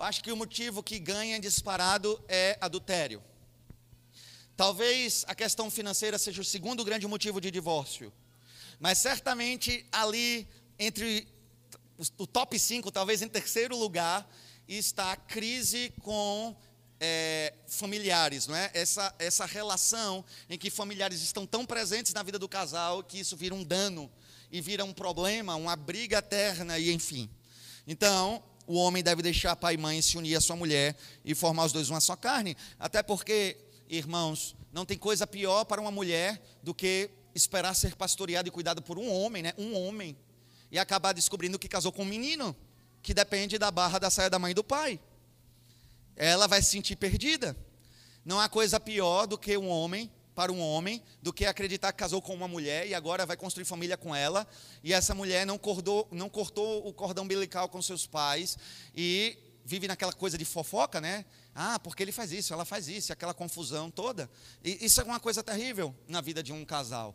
Acho que o motivo que ganha disparado é adultério. Talvez a questão financeira seja o segundo grande motivo de divórcio. Mas certamente ali entre o top 5, talvez em terceiro lugar, está a crise com é, familiares, não é? Essa, essa relação em que familiares estão tão presentes na vida do casal que isso vira um dano e vira um problema, uma briga eterna e enfim. Então, o homem deve deixar pai e mãe se unir à sua mulher e formar os dois uma só carne, até porque, irmãos, não tem coisa pior para uma mulher do que esperar ser pastoreada e cuidada por um homem, né? Um homem. E acabar descobrindo que casou com um menino, que depende da barra da saia da mãe e do pai. Ela vai se sentir perdida. Não há coisa pior do que um homem para um homem do que acreditar que casou com uma mulher e agora vai construir família com ela, e essa mulher não, cordou, não cortou o cordão umbilical com seus pais e vive naquela coisa de fofoca, né? Ah, porque ele faz isso, ela faz isso, aquela confusão toda. E isso é uma coisa terrível na vida de um casal.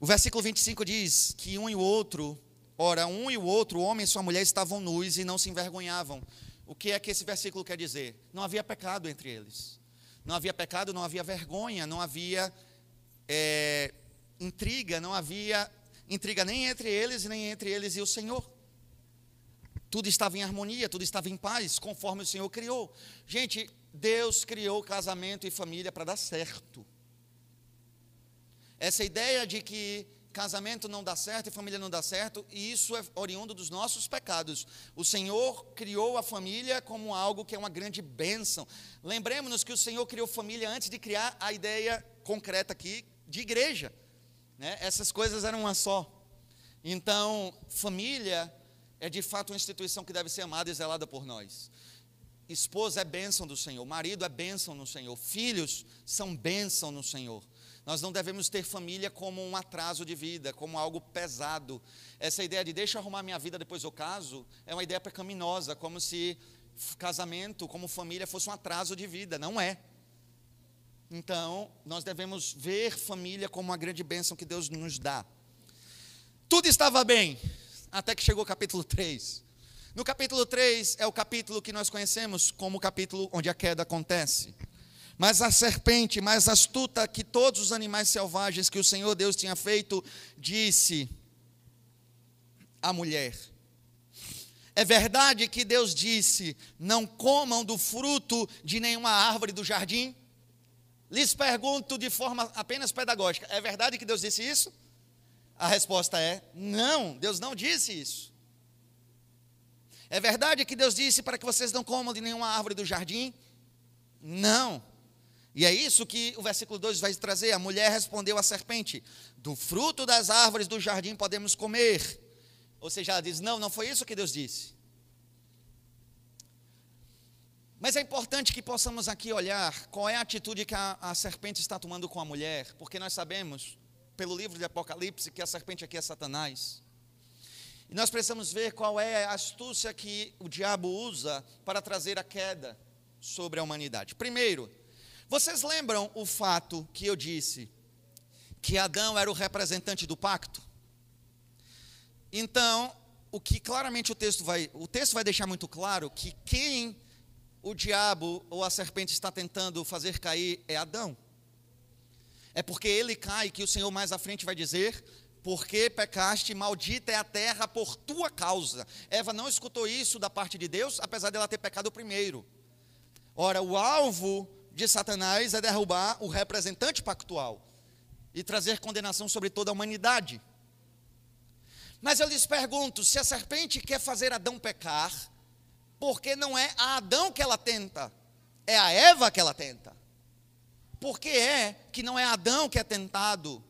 O versículo 25 diz que um e o outro, ora, um e o outro, o homem e sua mulher, estavam nus e não se envergonhavam. O que é que esse versículo quer dizer? Não havia pecado entre eles. Não havia pecado, não havia vergonha, não havia é, intriga, não havia intriga nem entre eles, nem entre eles e o Senhor. Tudo estava em harmonia, tudo estava em paz, conforme o Senhor criou. Gente, Deus criou casamento e família para dar certo. Essa ideia de que casamento não dá certo e família não dá certo, e isso é oriundo dos nossos pecados. O Senhor criou a família como algo que é uma grande bênção. Lembremos-nos que o Senhor criou família antes de criar a ideia concreta aqui de igreja. Né? Essas coisas eram uma só. Então, família é de fato uma instituição que deve ser amada e zelada por nós. Esposa é bênção do Senhor, marido é bênção no Senhor, filhos são bênção no Senhor. Nós não devemos ter família como um atraso de vida, como algo pesado. Essa ideia de deixa eu arrumar minha vida depois eu caso é uma ideia pecaminosa, como se casamento, como família, fosse um atraso de vida. Não é. Então, nós devemos ver família como uma grande bênção que Deus nos dá. Tudo estava bem, até que chegou o capítulo 3. No capítulo 3 é o capítulo que nós conhecemos como o capítulo onde a queda acontece. Mas a serpente, mais astuta que todos os animais selvagens que o Senhor Deus tinha feito, disse à mulher: É verdade que Deus disse: Não comam do fruto de nenhuma árvore do jardim? Lhes pergunto de forma apenas pedagógica: É verdade que Deus disse isso? A resposta é: Não, Deus não disse isso. É verdade que Deus disse para que vocês não comam de nenhuma árvore do jardim? Não. E é isso que o versículo 2 vai trazer. A mulher respondeu à serpente: Do fruto das árvores do jardim podemos comer. Ou seja, ela diz: Não, não foi isso que Deus disse. Mas é importante que possamos aqui olhar qual é a atitude que a, a serpente está tomando com a mulher, porque nós sabemos, pelo livro de Apocalipse, que a serpente aqui é Satanás. E nós precisamos ver qual é a astúcia que o diabo usa para trazer a queda sobre a humanidade. Primeiro, vocês lembram o fato que eu disse que Adão era o representante do pacto? Então, o que claramente o texto vai, o texto vai deixar muito claro que quem o diabo ou a serpente está tentando fazer cair é Adão. É porque ele cai que o Senhor mais à frente vai dizer: porque pecaste, maldita é a terra por tua causa. Eva não escutou isso da parte de Deus, apesar dela ter pecado primeiro. Ora, o alvo de Satanás é derrubar o representante pactual e trazer condenação sobre toda a humanidade. Mas eu lhes pergunto: se a serpente quer fazer Adão pecar, por que não é a Adão que ela tenta? É a Eva que ela tenta. Por que é que não é Adão que é tentado?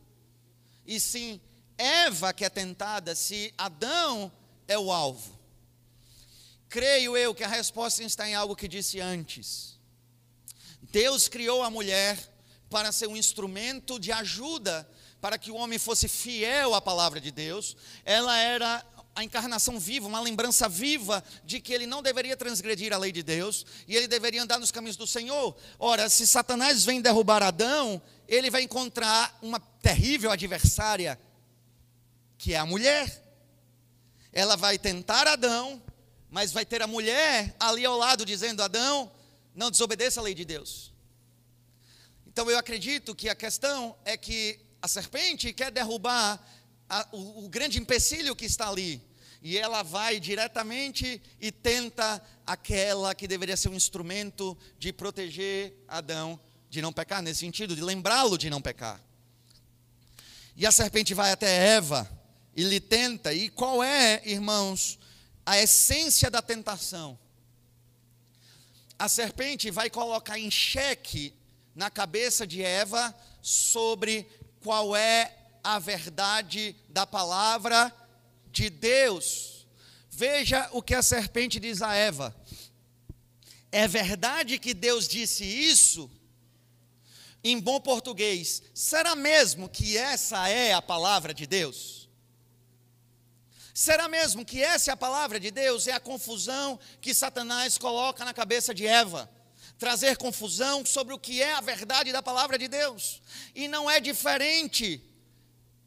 E sim Eva que é tentada, se Adão é o alvo? creio eu que a resposta está em algo que disse antes. Deus criou a mulher para ser um instrumento de ajuda para que o homem fosse fiel à palavra de Deus. Ela era a encarnação viva, uma lembrança viva de que ele não deveria transgredir a lei de Deus e ele deveria andar nos caminhos do Senhor. Ora, se Satanás vem derrubar Adão, ele vai encontrar uma terrível adversária, que é a mulher. Ela vai tentar Adão, mas vai ter a mulher ali ao lado dizendo: Adão, não desobedeça a lei de Deus. Então eu acredito que a questão é que a serpente quer derrubar a, o, o grande empecilho que está ali. E ela vai diretamente e tenta aquela que deveria ser um instrumento de proteger Adão de não pecar, nesse sentido, de lembrá-lo de não pecar. E a serpente vai até Eva e lhe tenta. E qual é, irmãos, a essência da tentação? A serpente vai colocar em xeque na cabeça de Eva sobre qual é a verdade da palavra de Deus. Veja o que a serpente diz a Eva. É verdade que Deus disse isso? Em bom português, será mesmo que essa é a palavra de Deus? Será mesmo que essa é a palavra de Deus? É a confusão que Satanás coloca na cabeça de Eva trazer confusão sobre o que é a verdade da palavra de Deus. E não é diferente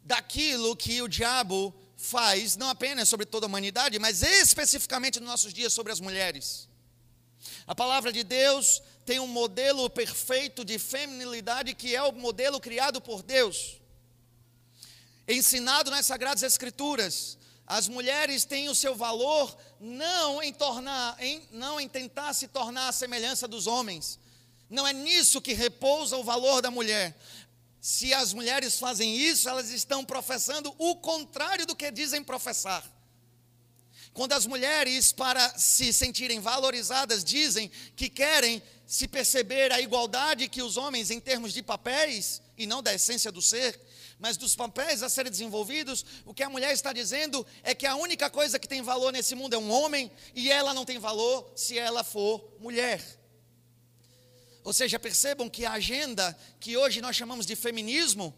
daquilo que o diabo faz, não apenas sobre toda a humanidade, mas especificamente nos nossos dias sobre as mulheres. A palavra de Deus tem um modelo perfeito de feminilidade que é o modelo criado por Deus. Ensinado nas Sagradas Escrituras, as mulheres têm o seu valor não em tornar, em, não em tentar se tornar a semelhança dos homens. Não é nisso que repousa o valor da mulher, se as mulheres fazem isso, elas estão professando o contrário do que dizem professar. Quando as mulheres, para se sentirem valorizadas, dizem que querem se perceber a igualdade que os homens, em termos de papéis, e não da essência do ser, mas dos papéis a serem desenvolvidos, o que a mulher está dizendo é que a única coisa que tem valor nesse mundo é um homem, e ela não tem valor se ela for mulher. Ou seja, percebam que a agenda que hoje nós chamamos de feminismo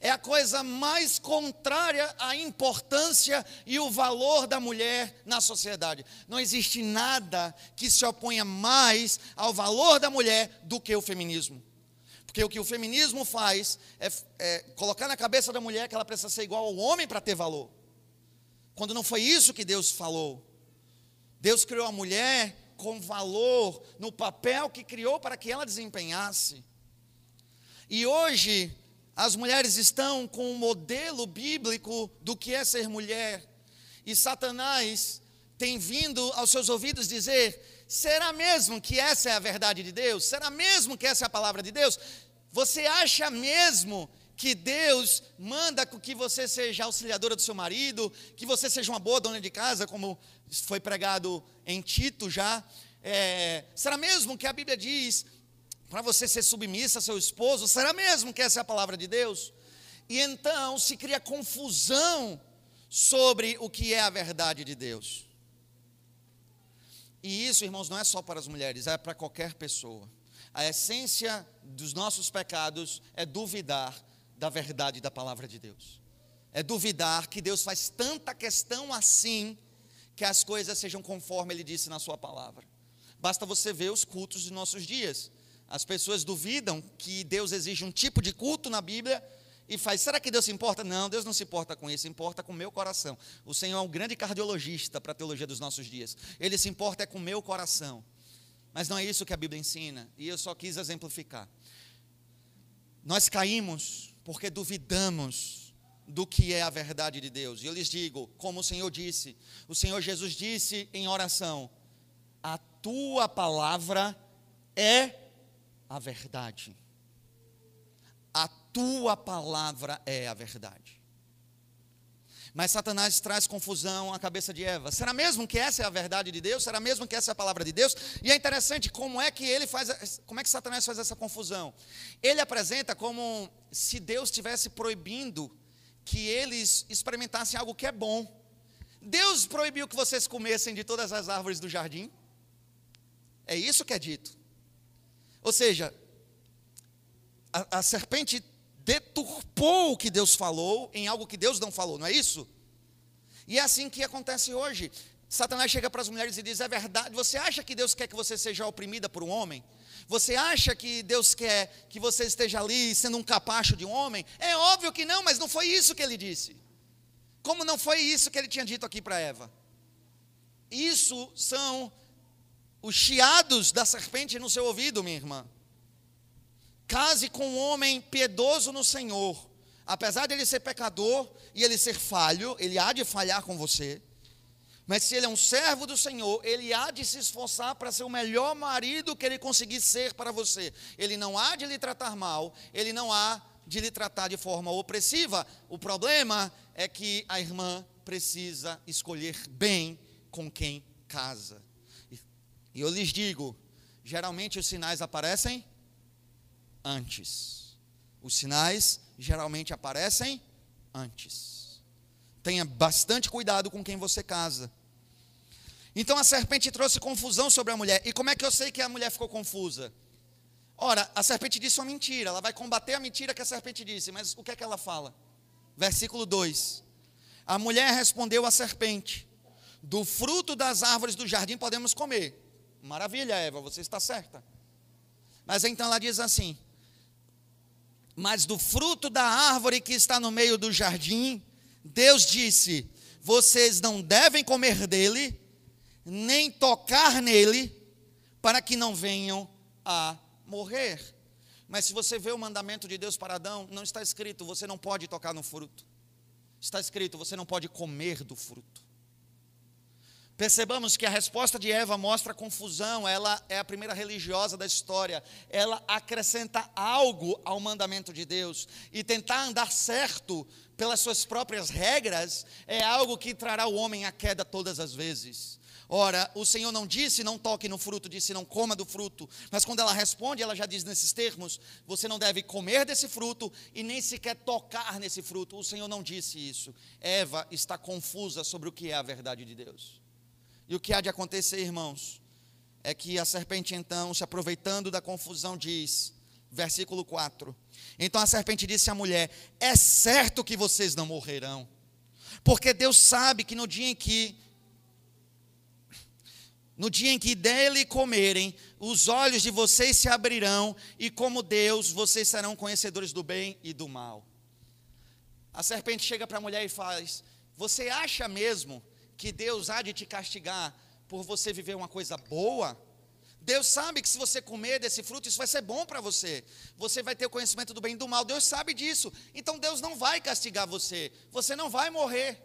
é a coisa mais contrária à importância e o valor da mulher na sociedade. Não existe nada que se oponha mais ao valor da mulher do que o feminismo. Porque o que o feminismo faz é, é colocar na cabeça da mulher que ela precisa ser igual ao homem para ter valor. Quando não foi isso que Deus falou. Deus criou a mulher com valor no papel que criou para que ela desempenhasse. E hoje, as mulheres estão com um modelo bíblico do que é ser mulher. E Satanás tem vindo aos seus ouvidos dizer: será mesmo que essa é a verdade de Deus? Será mesmo que essa é a palavra de Deus? Você acha mesmo que Deus manda que você seja auxiliadora do seu marido, que você seja uma boa dona de casa, como foi pregado em Tito já. É, será mesmo que a Bíblia diz para você ser submissa ao seu esposo? Será mesmo que essa é a palavra de Deus? E então se cria confusão sobre o que é a verdade de Deus. E isso, irmãos, não é só para as mulheres, é para qualquer pessoa. A essência dos nossos pecados é duvidar da verdade da palavra de Deus. É duvidar que Deus faz tanta questão assim que as coisas sejam conforme Ele disse na Sua palavra. Basta você ver os cultos de nossos dias. As pessoas duvidam que Deus exige um tipo de culto na Bíblia e faz, será que Deus se importa? Não, Deus não se importa com isso, importa com o meu coração. O Senhor é um grande cardiologista para a teologia dos nossos dias. Ele se importa é com o meu coração. Mas não é isso que a Bíblia ensina, e eu só quis exemplificar. Nós caímos porque duvidamos do que é a verdade de Deus. E eu lhes digo, como o Senhor disse, o Senhor Jesus disse em oração: A tua palavra é a verdade. A tua palavra é a verdade. Mas Satanás traz confusão à cabeça de Eva. Será mesmo que essa é a verdade de Deus? Será mesmo que essa é a palavra de Deus? E é interessante como é que ele faz, como é que Satanás faz essa confusão? Ele apresenta como se Deus estivesse proibindo que eles experimentassem algo que é bom. Deus proibiu que vocês comessem de todas as árvores do jardim? É isso que é dito. Ou seja, a, a serpente deturpou o que Deus falou em algo que Deus não falou, não é isso? E é assim que acontece hoje. Satanás chega para as mulheres e diz: É verdade, você acha que Deus quer que você seja oprimida por um homem? Você acha que Deus quer que você esteja ali sendo um capacho de um homem? É óbvio que não, mas não foi isso que ele disse. Como não foi isso que ele tinha dito aqui para Eva? Isso são os chiados da serpente no seu ouvido, minha irmã. Case com um homem piedoso no Senhor. Apesar de ele ser pecador e ele ser falho, ele há de falhar com você. Mas se ele é um servo do Senhor, ele há de se esforçar para ser o melhor marido que ele conseguir ser para você. Ele não há de lhe tratar mal, ele não há de lhe tratar de forma opressiva. O problema é que a irmã precisa escolher bem com quem casa. E eu lhes digo, geralmente os sinais aparecem antes. Os sinais geralmente aparecem antes. Tenha bastante cuidado com quem você casa. Então a serpente trouxe confusão sobre a mulher. E como é que eu sei que a mulher ficou confusa? Ora, a serpente disse uma mentira. Ela vai combater a mentira que a serpente disse. Mas o que é que ela fala? Versículo 2. A mulher respondeu à serpente: Do fruto das árvores do jardim podemos comer. Maravilha, Eva, você está certa. Mas então ela diz assim: Mas do fruto da árvore que está no meio do jardim, Deus disse: Vocês não devem comer dele nem tocar nele, para que não venham a morrer. Mas se você vê o mandamento de Deus para Adão, não está escrito, você não pode tocar no fruto. Está escrito, você não pode comer do fruto. Percebamos que a resposta de Eva mostra confusão, ela é a primeira religiosa da história, ela acrescenta algo ao mandamento de Deus, e tentar andar certo pelas suas próprias regras é algo que trará o homem à queda todas as vezes. Ora, o Senhor não disse não toque no fruto, disse não coma do fruto. Mas quando ela responde, ela já diz nesses termos: você não deve comer desse fruto e nem sequer tocar nesse fruto. O Senhor não disse isso. Eva está confusa sobre o que é a verdade de Deus. E o que há de acontecer, irmãos, é que a serpente então, se aproveitando da confusão, diz, versículo 4: Então a serpente disse à mulher: É certo que vocês não morrerão, porque Deus sabe que no dia em que no dia em que dele comerem, os olhos de vocês se abrirão, e como Deus, vocês serão conhecedores do bem e do mal. A serpente chega para a mulher e faz: Você acha mesmo que Deus há de te castigar por você viver uma coisa boa? Deus sabe que se você comer desse fruto, isso vai ser bom para você. Você vai ter o conhecimento do bem e do mal. Deus sabe disso. Então Deus não vai castigar você. Você não vai morrer.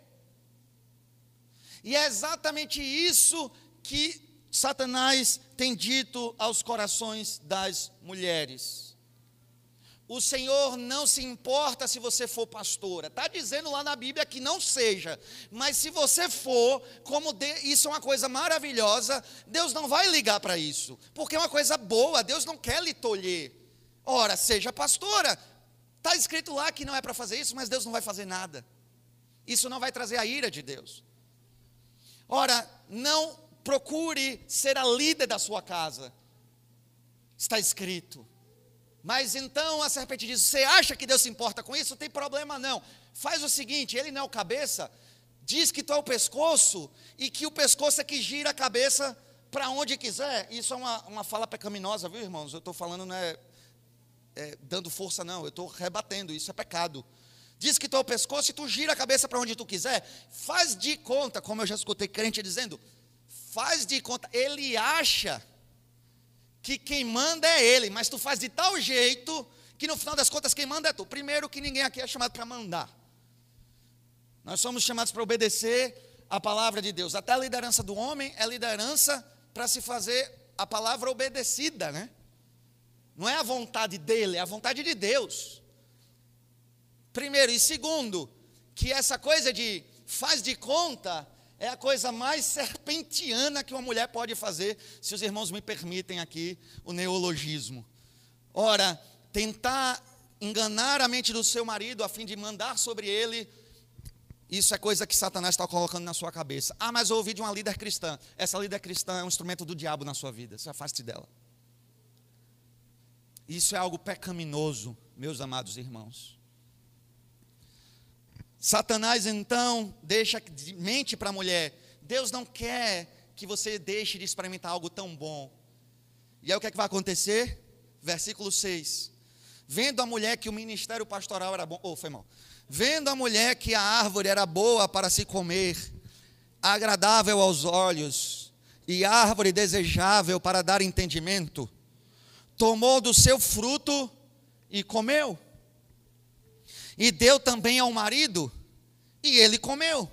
E é exatamente isso que Satanás tem dito aos corações das mulheres. O Senhor não se importa se você for pastora. Está dizendo lá na Bíblia que não seja. Mas se você for, como de, isso é uma coisa maravilhosa, Deus não vai ligar para isso. Porque é uma coisa boa, Deus não quer lhe tolher. Ora, seja pastora. Está escrito lá que não é para fazer isso, mas Deus não vai fazer nada. Isso não vai trazer a ira de Deus. Ora, não procure ser a líder da sua casa. Está escrito. Mas então a serpente diz: Você acha que Deus se importa com isso? Não tem problema não. Faz o seguinte: ele não é o cabeça, diz que tu é o pescoço, e que o pescoço é que gira a cabeça para onde quiser. Isso é uma, uma fala pecaminosa, viu, irmãos? Eu estou falando, não é, é, dando força, não. Eu estou rebatendo, isso é pecado. Diz que tu é o pescoço e tu gira a cabeça para onde tu quiser. Faz de conta, como eu já escutei crente dizendo, faz de conta, ele acha que quem manda é ele, mas tu faz de tal jeito que no final das contas quem manda é tu. Primeiro que ninguém aqui é chamado para mandar. Nós somos chamados para obedecer a palavra de Deus. Até a liderança do homem é liderança para se fazer a palavra obedecida, né? Não é a vontade dele, é a vontade de Deus. Primeiro e segundo, que essa coisa de faz de conta é a coisa mais serpentiana que uma mulher pode fazer, se os irmãos me permitem aqui o neologismo. Ora, tentar enganar a mente do seu marido a fim de mandar sobre ele Isso é coisa que Satanás está colocando na sua cabeça. Ah, mas eu ouvi de uma líder cristã. Essa líder cristã é um instrumento do diabo na sua vida. Se afaste dela. Isso é algo pecaminoso, meus amados irmãos. Satanás então deixa mente para a mulher. Deus não quer que você deixe de experimentar algo tão bom. E aí o que, é que vai acontecer? Versículo 6. Vendo a mulher que o ministério pastoral era bom. Oh, foi mal. Vendo a mulher que a árvore era boa para se comer, agradável aos olhos, e árvore desejável para dar entendimento, tomou do seu fruto e comeu. E deu também ao marido, e ele comeu.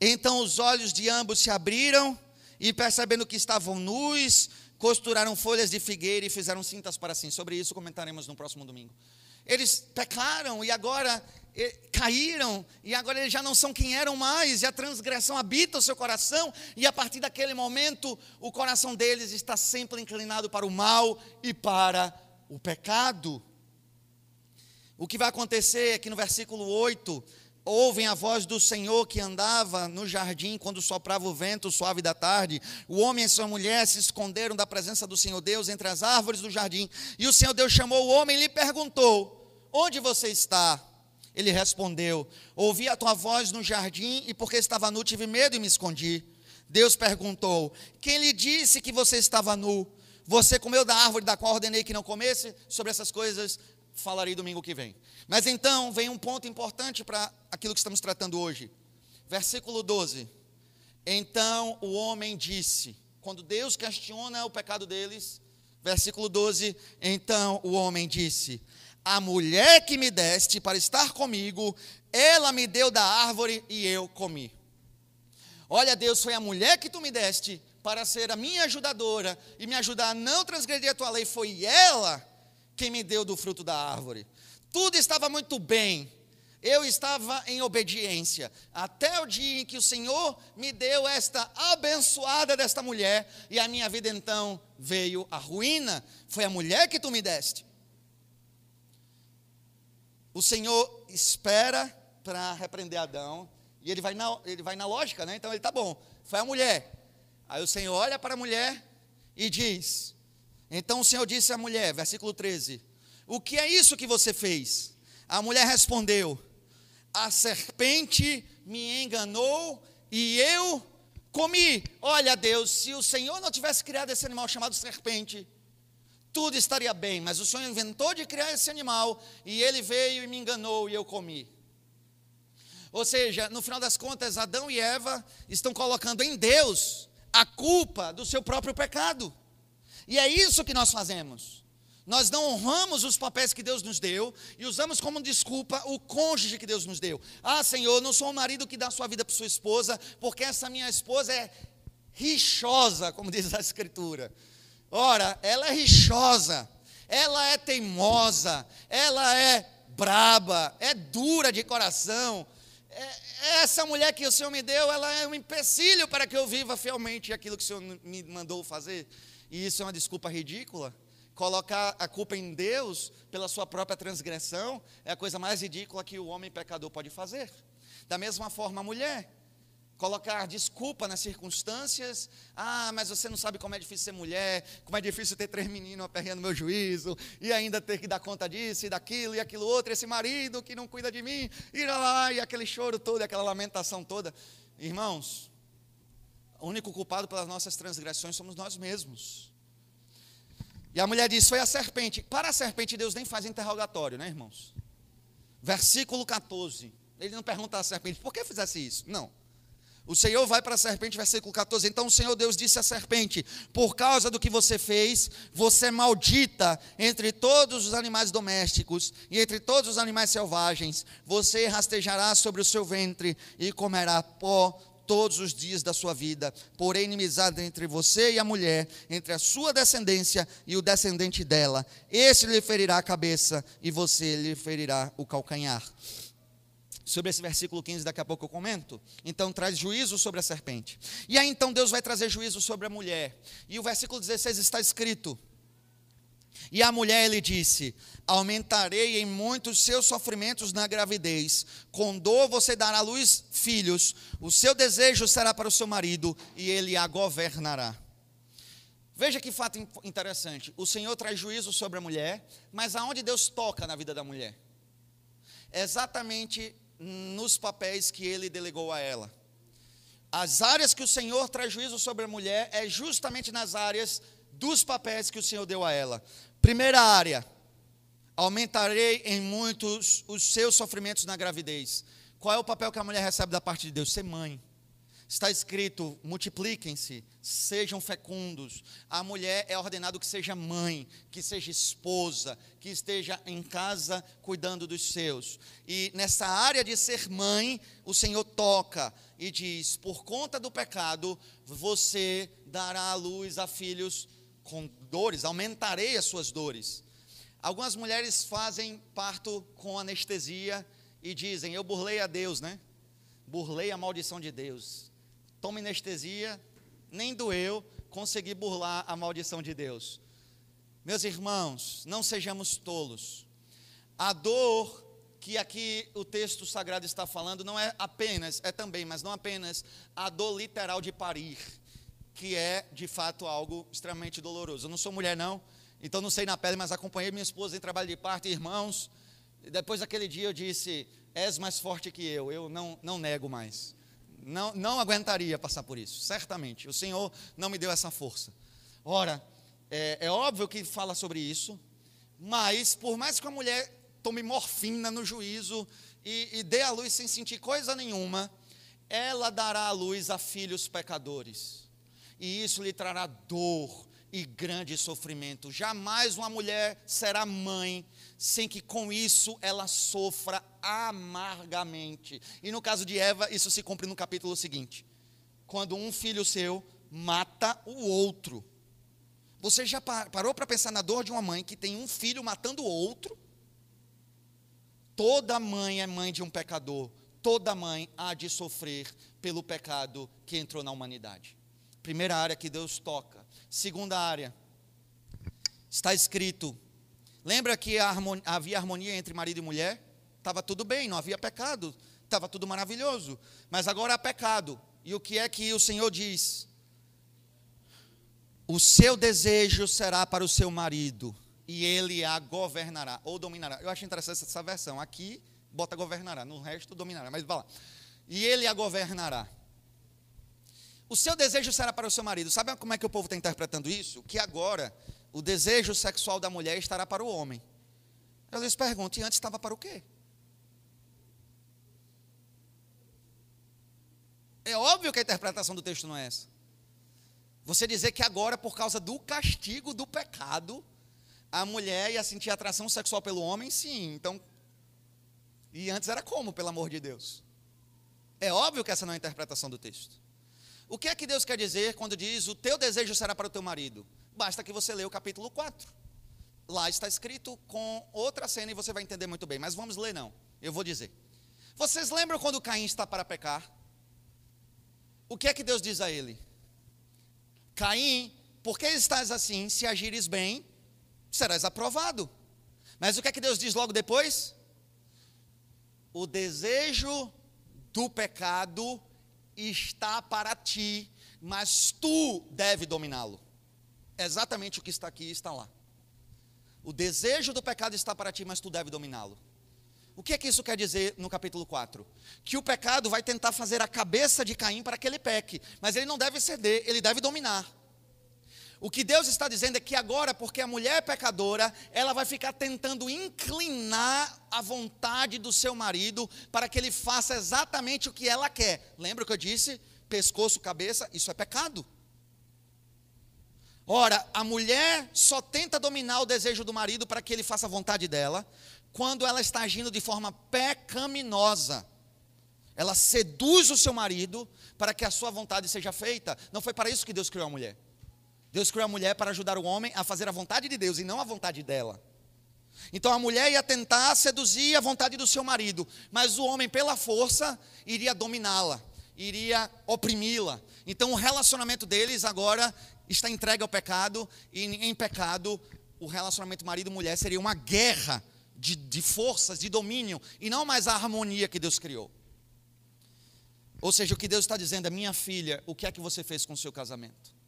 Então os olhos de ambos se abriram, e percebendo que estavam nus, costuraram folhas de figueira e fizeram cintas para si. Sobre isso comentaremos no próximo domingo. Eles pecaram e agora caíram, e agora eles já não são quem eram mais, e a transgressão habita o seu coração, e a partir daquele momento, o coração deles está sempre inclinado para o mal e para o pecado. O que vai acontecer é que no versículo 8, ouvem a voz do Senhor que andava no jardim quando soprava o vento suave da tarde. O homem e sua mulher se esconderam da presença do Senhor Deus entre as árvores do jardim. E o Senhor Deus chamou o homem e lhe perguntou: Onde você está? Ele respondeu: Ouvi a tua voz no jardim e porque estava nu tive medo e me escondi. Deus perguntou: Quem lhe disse que você estava nu? Você comeu da árvore da qual ordenei que não comesse? Sobre essas coisas falarei domingo que vem. Mas então vem um ponto importante para aquilo que estamos tratando hoje. Versículo 12. Então o homem disse, quando Deus questiona o pecado deles, versículo 12, então o homem disse: A mulher que me deste para estar comigo, ela me deu da árvore e eu comi. Olha, Deus, foi a mulher que tu me deste para ser a minha ajudadora e me ajudar a não transgredir a tua lei, foi ela quem me deu do fruto da árvore. Tudo estava muito bem. Eu estava em obediência, até o dia em que o Senhor me deu esta abençoada desta mulher, e a minha vida então veio a ruína. Foi a mulher que tu me deste. O Senhor espera para repreender Adão, e ele vai, na, ele vai na lógica, né? Então ele tá bom, foi a mulher. Aí o Senhor olha para a mulher e diz: Então o Senhor disse à mulher, versículo 13: o que é isso que você fez? A mulher respondeu: A serpente me enganou e eu comi. Olha, Deus, se o Senhor não tivesse criado esse animal chamado serpente, tudo estaria bem, mas o Senhor inventou de criar esse animal e ele veio e me enganou e eu comi. Ou seja, no final das contas, Adão e Eva estão colocando em Deus a culpa do seu próprio pecado. E é isso que nós fazemos. Nós não honramos os papéis que Deus nos deu e usamos como desculpa o cônjuge que Deus nos deu. Ah, Senhor, não sou o marido que dá sua vida para sua esposa, porque essa minha esposa é rixosa, como diz a Escritura. Ora, ela é rixosa, ela é teimosa, ela é braba, é dura de coração. É, essa mulher que o Senhor me deu, ela é um empecilho para que eu viva fielmente aquilo que o Senhor me mandou fazer. E isso é uma desculpa ridícula colocar a culpa em Deus pela sua própria transgressão é a coisa mais ridícula que o homem pecador pode fazer. Da mesma forma, a mulher. Colocar desculpa nas circunstâncias. Ah, mas você não sabe como é difícil ser mulher, como é difícil ter três meninos aperreando meu juízo, e ainda ter que dar conta disso e daquilo e aquilo outro, esse marido que não cuida de mim, e lá, e aquele choro todo, aquela lamentação toda. Irmãos, o único culpado pelas nossas transgressões somos nós mesmos. E a mulher diz: Foi a serpente. Para a serpente, Deus nem faz interrogatório, né, irmãos? Versículo 14. Ele não pergunta à serpente: Por que fizesse isso? Não. O Senhor vai para a serpente, versículo 14. Então o Senhor Deus disse à serpente: Por causa do que você fez, você é maldita entre todos os animais domésticos e entre todos os animais selvagens. Você rastejará sobre o seu ventre e comerá pó todos os dias da sua vida. Porém, inimizade entre você e a mulher, entre a sua descendência e o descendente dela. Esse lhe ferirá a cabeça e você lhe ferirá o calcanhar. Sobre esse versículo 15, daqui a pouco eu comento. Então, traz juízo sobre a serpente. E aí, então, Deus vai trazer juízo sobre a mulher. E o versículo 16 está escrito: E a mulher lhe disse: Aumentarei em muitos seus sofrimentos na gravidez. Com dor você dará à luz filhos. O seu desejo será para o seu marido e ele a governará. Veja que fato interessante. O Senhor traz juízo sobre a mulher, mas aonde Deus toca na vida da mulher? Exatamente nos papéis que ele delegou a ela. As áreas que o Senhor traz juízo sobre a mulher é justamente nas áreas dos papéis que o Senhor deu a ela. Primeira área, aumentarei em muitos os seus sofrimentos na gravidez. Qual é o papel que a mulher recebe da parte de Deus? Ser mãe. Está escrito: multipliquem-se, sejam fecundos. A mulher é ordenado que seja mãe, que seja esposa, que esteja em casa cuidando dos seus. E nessa área de ser mãe, o Senhor toca e diz: por conta do pecado, você dará à luz a filhos com dores, aumentarei as suas dores. Algumas mulheres fazem parto com anestesia e dizem: Eu burlei a Deus, né? Burlei a maldição de Deus toma anestesia, nem doeu, consegui burlar a maldição de Deus. Meus irmãos, não sejamos tolos. A dor que aqui o texto sagrado está falando não é apenas, é também, mas não apenas a dor literal de parir, que é de fato algo extremamente doloroso. Eu não sou mulher, não, então não sei na pele, mas acompanhei minha esposa em trabalho de parto, irmãos. Depois daquele dia eu disse: És mais forte que eu, eu não, não nego mais não, não aguentaria passar por isso, certamente. O Senhor não me deu essa força. Ora, é, é óbvio que fala sobre isso, mas por mais que a mulher tome morfina no juízo e, e dê a luz sem sentir coisa nenhuma, ela dará a luz a filhos pecadores. E isso lhe trará dor e grande sofrimento. Jamais uma mulher será mãe sem que com isso ela sofra amargamente. E no caso de Eva, isso se cumpre no capítulo seguinte. Quando um filho seu mata o outro. Você já parou para pensar na dor de uma mãe que tem um filho matando o outro? Toda mãe é mãe de um pecador. Toda mãe há de sofrer pelo pecado que entrou na humanidade. Primeira área que Deus toca. Segunda área. Está escrito Lembra que harmonia, havia harmonia entre marido e mulher? Estava tudo bem, não havia pecado, estava tudo maravilhoso. Mas agora há pecado. E o que é que o Senhor diz? O seu desejo será para o seu marido, e ele a governará, ou dominará. Eu acho interessante essa versão. Aqui, bota governará, no resto, dominará. Mas vai lá. E ele a governará. O seu desejo será para o seu marido. Sabe como é que o povo está interpretando isso? Que agora o desejo sexual da mulher estará para o homem. Eu lhes pergunto, e antes estava para o quê? É óbvio que a interpretação do texto não é essa. Você dizer que agora, por causa do castigo do pecado, a mulher ia sentir atração sexual pelo homem, sim. Então, e antes era como, pelo amor de Deus? É óbvio que essa não é a interpretação do texto. O que é que Deus quer dizer quando diz: O teu desejo será para o teu marido? Basta que você leia o capítulo 4. Lá está escrito com outra cena e você vai entender muito bem. Mas vamos ler, não. Eu vou dizer. Vocês lembram quando Caim está para pecar? O que é que Deus diz a ele? Caim, por que estás assim? Se agires bem, serás aprovado. Mas o que é que Deus diz logo depois? O desejo do pecado está para ti, mas tu deve dominá-lo exatamente o que está aqui está lá. O desejo do pecado está para ti, mas tu deve dominá-lo. O que é que isso quer dizer no capítulo 4? Que o pecado vai tentar fazer a cabeça de Caim para que ele peque, mas ele não deve ceder, ele deve dominar. O que Deus está dizendo é que agora, porque a mulher é pecadora, ela vai ficar tentando inclinar a vontade do seu marido para que ele faça exatamente o que ela quer. Lembra o que eu disse? Pescoço, cabeça, isso é pecado. Ora, a mulher só tenta dominar o desejo do marido para que ele faça a vontade dela, quando ela está agindo de forma pecaminosa. Ela seduz o seu marido para que a sua vontade seja feita. Não foi para isso que Deus criou a mulher. Deus criou a mulher para ajudar o homem a fazer a vontade de Deus e não a vontade dela. Então a mulher ia tentar seduzir a vontade do seu marido, mas o homem, pela força, iria dominá-la, iria oprimi-la. Então o relacionamento deles agora está entregue ao pecado, e em pecado o relacionamento marido-mulher seria uma guerra de, de forças, de domínio, e não mais a harmonia que Deus criou. Ou seja, o que Deus está dizendo é: minha filha, o que é que você fez com o seu casamento?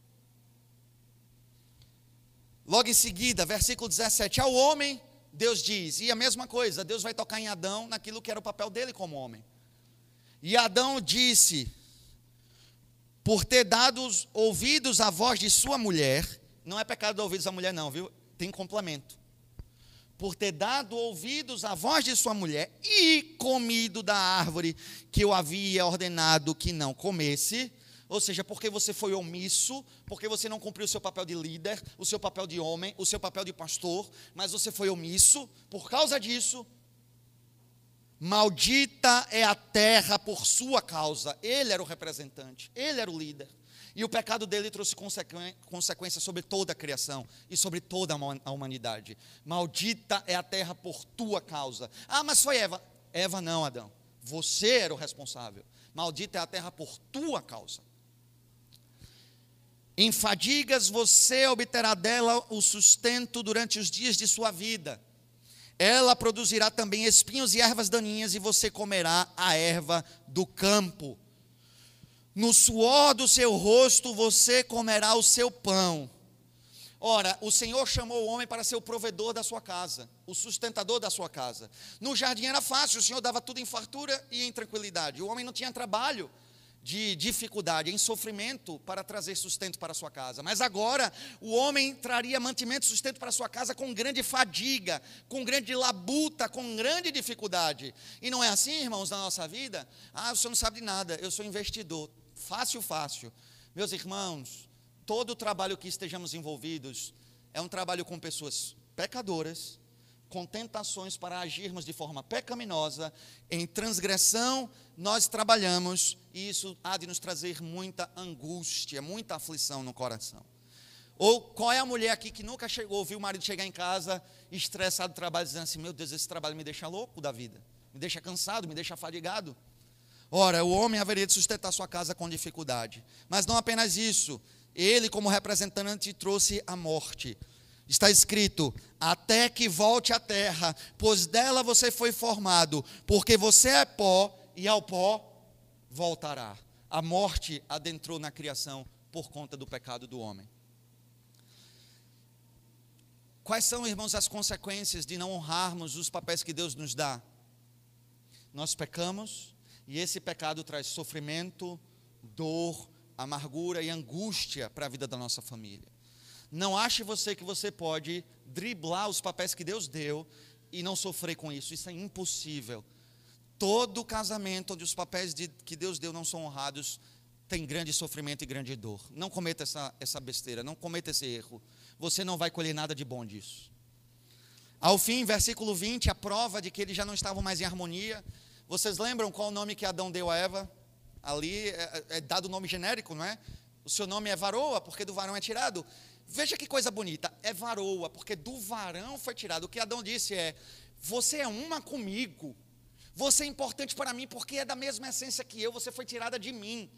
Logo em seguida, versículo 17: Ao homem, Deus diz, e a mesma coisa, Deus vai tocar em Adão naquilo que era o papel dele como homem. E Adão disse: Por ter dado ouvidos à voz de sua mulher, não é pecado dar ouvidos à mulher, não, viu? Tem complemento. Por ter dado ouvidos à voz de sua mulher e comido da árvore que eu havia ordenado que não comesse, ou seja, porque você foi omisso, porque você não cumpriu o seu papel de líder, o seu papel de homem, o seu papel de pastor, mas você foi omisso, por causa disso, maldita é a terra por sua causa. Ele era o representante, ele era o líder. E o pecado dele trouxe consequências sobre toda a criação e sobre toda a humanidade. Maldita é a terra por tua causa. Ah, mas foi Eva. Eva não, Adão. Você era o responsável. Maldita é a terra por tua causa. Em fadigas você obterá dela o sustento durante os dias de sua vida. Ela produzirá também espinhos e ervas daninhas, e você comerá a erva do campo. No suor do seu rosto você comerá o seu pão. Ora, o Senhor chamou o homem para ser o provedor da sua casa, o sustentador da sua casa. No jardim era fácil, o Senhor dava tudo em fartura e em tranquilidade. O homem não tinha trabalho de dificuldade, em sofrimento para trazer sustento para a sua casa. Mas agora o homem traria mantimento e sustento para a sua casa com grande fadiga, com grande labuta, com grande dificuldade. E não é assim, irmãos, na nossa vida? Ah, o senhor não sabe de nada, eu sou investidor. Fácil, fácil. Meus irmãos, todo o trabalho que estejamos envolvidos é um trabalho com pessoas pecadoras, com tentações para agirmos de forma pecaminosa, em transgressão, nós trabalhamos e isso há de nos trazer muita angústia, muita aflição no coração. Ou qual é a mulher aqui que nunca chegou, ouviu o marido chegar em casa estressado do trabalho, dizendo assim: Meu Deus, esse trabalho me deixa louco da vida, me deixa cansado, me deixa fadigado. Ora, o homem haveria de sustentar sua casa com dificuldade. Mas não apenas isso, ele, como representante, trouxe a morte. Está escrito: até que volte à terra, pois dela você foi formado, porque você é pó e ao pó voltará. A morte adentrou na criação por conta do pecado do homem. Quais são, irmãos, as consequências de não honrarmos os papéis que Deus nos dá? Nós pecamos e esse pecado traz sofrimento, dor, amargura e angústia para a vida da nossa família. Não ache você que você pode driblar os papéis que Deus deu e não sofrer com isso. Isso é impossível. Todo casamento onde os papéis de, que Deus deu não são honrados tem grande sofrimento e grande dor. Não cometa essa, essa besteira, não cometa esse erro. Você não vai colher nada de bom disso. Ao fim, versículo 20, a prova de que eles já não estavam mais em harmonia. Vocês lembram qual o nome que Adão deu a Eva? Ali é, é dado o nome genérico, não é? O seu nome é varoa, porque do varão é tirado. Veja que coisa bonita, é varoa, porque do varão foi tirado. O que Adão disse é: Você é uma comigo, você é importante para mim porque é da mesma essência que eu, você foi tirada de mim.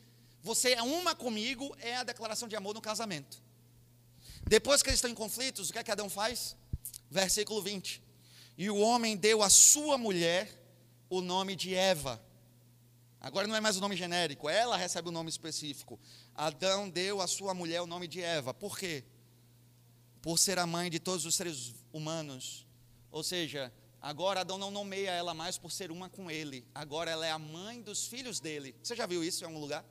Você é uma comigo, é a declaração de amor no casamento. Depois que eles estão em conflitos, o que é que Adão faz? Versículo 20: E o homem deu à sua mulher o nome de Eva. Agora não é mais o nome genérico, ela recebe o nome específico. Adão deu à sua mulher o nome de Eva. Por quê? Por ser a mãe de todos os seres humanos. Ou seja, agora Adão não nomeia ela mais por ser uma com ele, agora ela é a mãe dos filhos dele. Você já viu isso em algum lugar?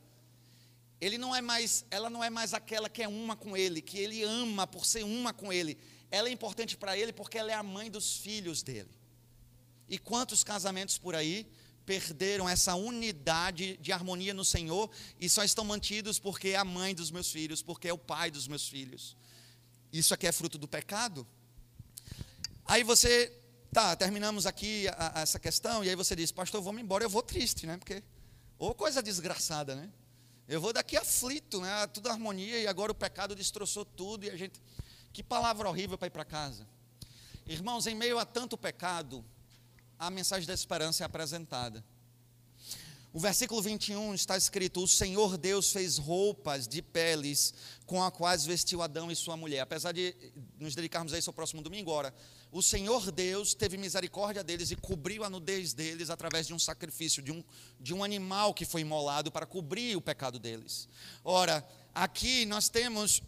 Ele não é mais, ela não é mais aquela que é uma com ele, que ele ama por ser uma com ele. Ela é importante para ele porque ela é a mãe dos filhos dele. E quantos casamentos por aí perderam essa unidade de harmonia no Senhor e só estão mantidos porque é a mãe dos meus filhos, porque é o pai dos meus filhos. Isso aqui é fruto do pecado? Aí você, tá, terminamos aqui a, a essa questão, e aí você diz, pastor, vamos embora, eu vou triste, né? Porque, ou coisa desgraçada, né? Eu vou daqui aflito, né? Tudo harmonia, e agora o pecado destroçou tudo, e a gente. Que palavra horrível para ir para casa. Irmãos, em meio a tanto pecado, a mensagem da esperança é apresentada. O versículo 21 está escrito: O Senhor Deus fez roupas de peles com as quais vestiu Adão e sua mulher. Apesar de nos dedicarmos a isso ao próximo domingo, ora, o Senhor Deus teve misericórdia deles e cobriu a nudez deles através de um sacrifício, de um, de um animal que foi imolado para cobrir o pecado deles. Ora, aqui nós temos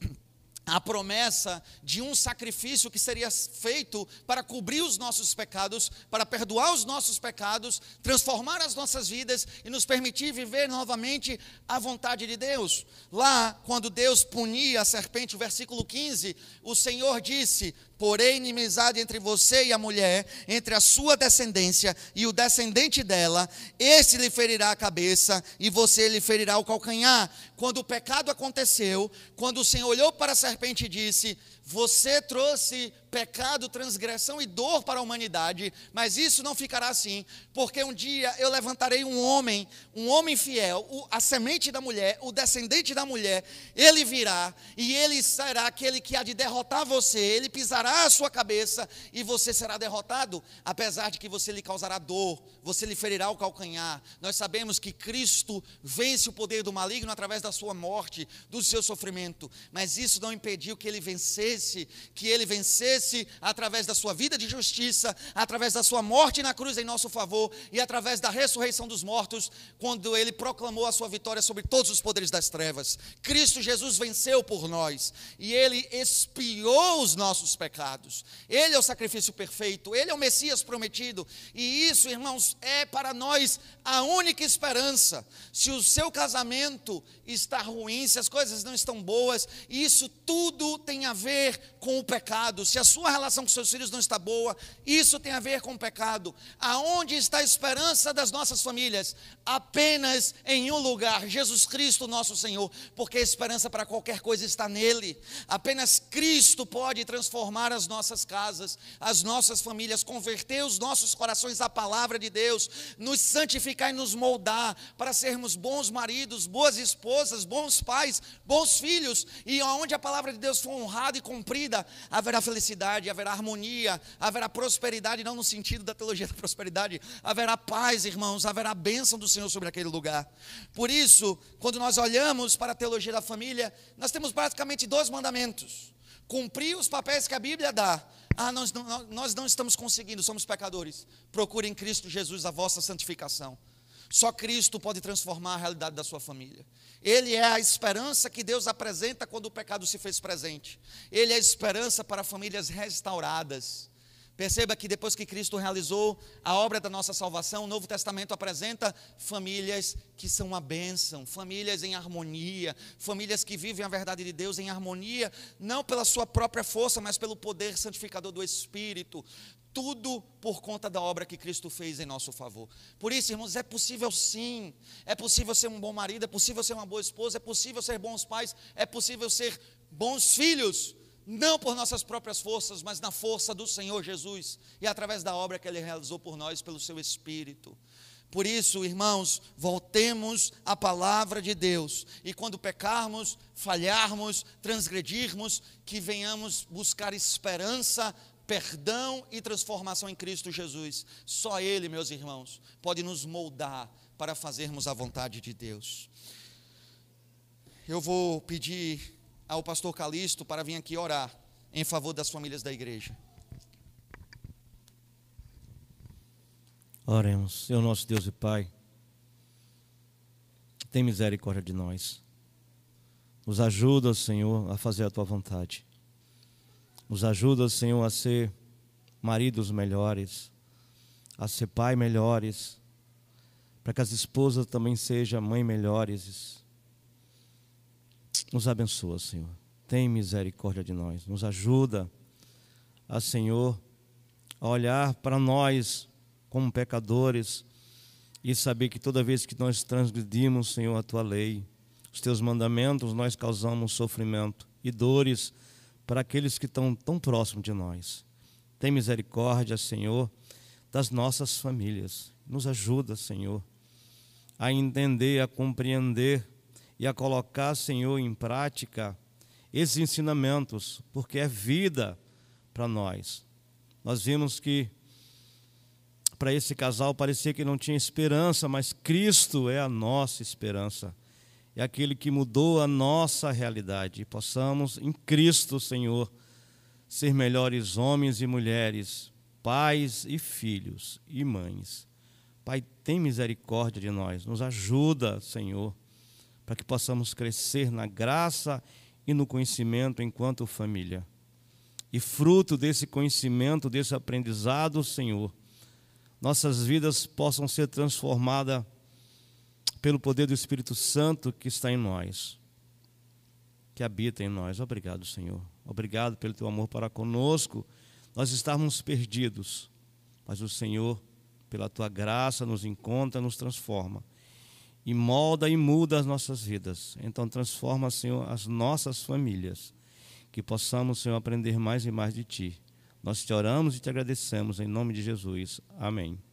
a promessa de um sacrifício que seria feito para cobrir os nossos pecados, para perdoar os nossos pecados, transformar as nossas vidas e nos permitir viver novamente a vontade de Deus. Lá, quando Deus punia a serpente, o versículo 15, o Senhor disse: Porém, inimizade entre você e a mulher, entre a sua descendência e o descendente dela, esse lhe ferirá a cabeça e você lhe ferirá o calcanhar. Quando o pecado aconteceu, quando o Senhor olhou para a serpente e disse: Você trouxe pecado, transgressão e dor para a humanidade, mas isso não ficará assim, porque um dia eu levantarei um homem, um homem fiel, a semente da mulher, o descendente da mulher, ele virá e ele será aquele que há de derrotar você, ele pisará a sua cabeça e você será derrotado, apesar de que você lhe causará dor, você lhe ferirá o calcanhar. Nós sabemos que Cristo vence o poder do maligno através da sua morte, do seu sofrimento, mas isso não impediu que ele vencesse, que ele vencesse através da sua vida de justiça, através da sua morte na cruz em nosso favor e através da ressurreição dos mortos, quando ele proclamou a sua vitória sobre todos os poderes das trevas. Cristo Jesus venceu por nós e ele expiou os nossos pecados. Ele é o sacrifício perfeito, ele é o Messias prometido, e isso, irmãos, é para nós a única esperança. Se o seu casamento está ruim, se as coisas não estão boas, isso tudo tem a ver com o pecado. Se a sua relação com seus filhos não está boa, isso tem a ver com o pecado. Aonde está a esperança das nossas famílias? Apenas em um lugar, Jesus Cristo, nosso Senhor, porque a esperança para qualquer coisa está nele. Apenas Cristo pode transformar as nossas casas, as nossas famílias, converter os nossos corações à palavra de Deus, nos santificar e nos moldar para sermos bons maridos, boas esposas, bons pais, bons filhos, e onde a palavra de Deus for honrada e cumprida, haverá felicidade, haverá harmonia, haverá prosperidade, não no sentido da teologia [laughs] da prosperidade, haverá paz, irmãos, haverá bênção do Senhor sobre aquele lugar. Por isso, quando nós olhamos para a teologia da família, nós temos basicamente dois mandamentos: cumprir os papéis que a Bíblia dá. Ah, nós não, nós não estamos conseguindo, somos pecadores. Procure em Cristo Jesus a vossa santificação. Só Cristo pode transformar a realidade da sua família. Ele é a esperança que Deus apresenta quando o pecado se fez presente. Ele é a esperança para famílias restauradas. Perceba que depois que Cristo realizou a obra da nossa salvação, o Novo Testamento apresenta famílias que são uma bênção, famílias em harmonia, famílias que vivem a verdade de Deus em harmonia, não pela sua própria força, mas pelo poder santificador do Espírito. Tudo por conta da obra que Cristo fez em nosso favor. Por isso, irmãos, é possível sim. É possível ser um bom marido, é possível ser uma boa esposa, é possível ser bons pais, é possível ser bons filhos não por nossas próprias forças, mas na força do Senhor Jesus e através da obra que Ele realizou por nós, pelo Seu Espírito. Por isso, irmãos, voltemos à palavra de Deus e quando pecarmos, falharmos, transgredirmos, que venhamos buscar esperança, perdão e transformação em Cristo Jesus. Só Ele, meus irmãos, pode nos moldar para fazermos a vontade de Deus. Eu vou pedir ao pastor Calixto para vir aqui orar em favor das famílias da igreja. Oremos, Senhor nosso Deus e Pai, tem misericórdia de nós. Nos ajuda, Senhor, a fazer a tua vontade. Nos ajuda, Senhor, a ser maridos melhores, a ser pai melhores, para que as esposas também sejam mãe melhores nos abençoa, Senhor. Tem misericórdia de nós. Nos ajuda a, Senhor, a olhar para nós como pecadores e saber que toda vez que nós transgredimos, Senhor, a tua lei, os teus mandamentos, nós causamos sofrimento e dores para aqueles que estão tão próximos de nós. Tem misericórdia, Senhor, das nossas famílias. Nos ajuda, Senhor, a entender, a compreender e a colocar, Senhor, em prática esses ensinamentos, porque é vida para nós. Nós vimos que para esse casal parecia que não tinha esperança, mas Cristo é a nossa esperança. É aquele que mudou a nossa realidade. E possamos, em Cristo, Senhor, ser melhores homens e mulheres, pais e filhos e mães. Pai, tem misericórdia de nós, nos ajuda, Senhor, para que possamos crescer na graça e no conhecimento enquanto família. E fruto desse conhecimento, desse aprendizado, Senhor, nossas vidas possam ser transformadas pelo poder do Espírito Santo que está em nós, que habita em nós. Obrigado, Senhor. Obrigado pelo teu amor para conosco. Nós estávamos perdidos, mas o Senhor, pela tua graça, nos encontra, nos transforma e molda e muda as nossas vidas. Então transforma, Senhor, as nossas famílias, que possamos, Senhor, aprender mais e mais de ti. Nós te oramos e te agradecemos em nome de Jesus. Amém.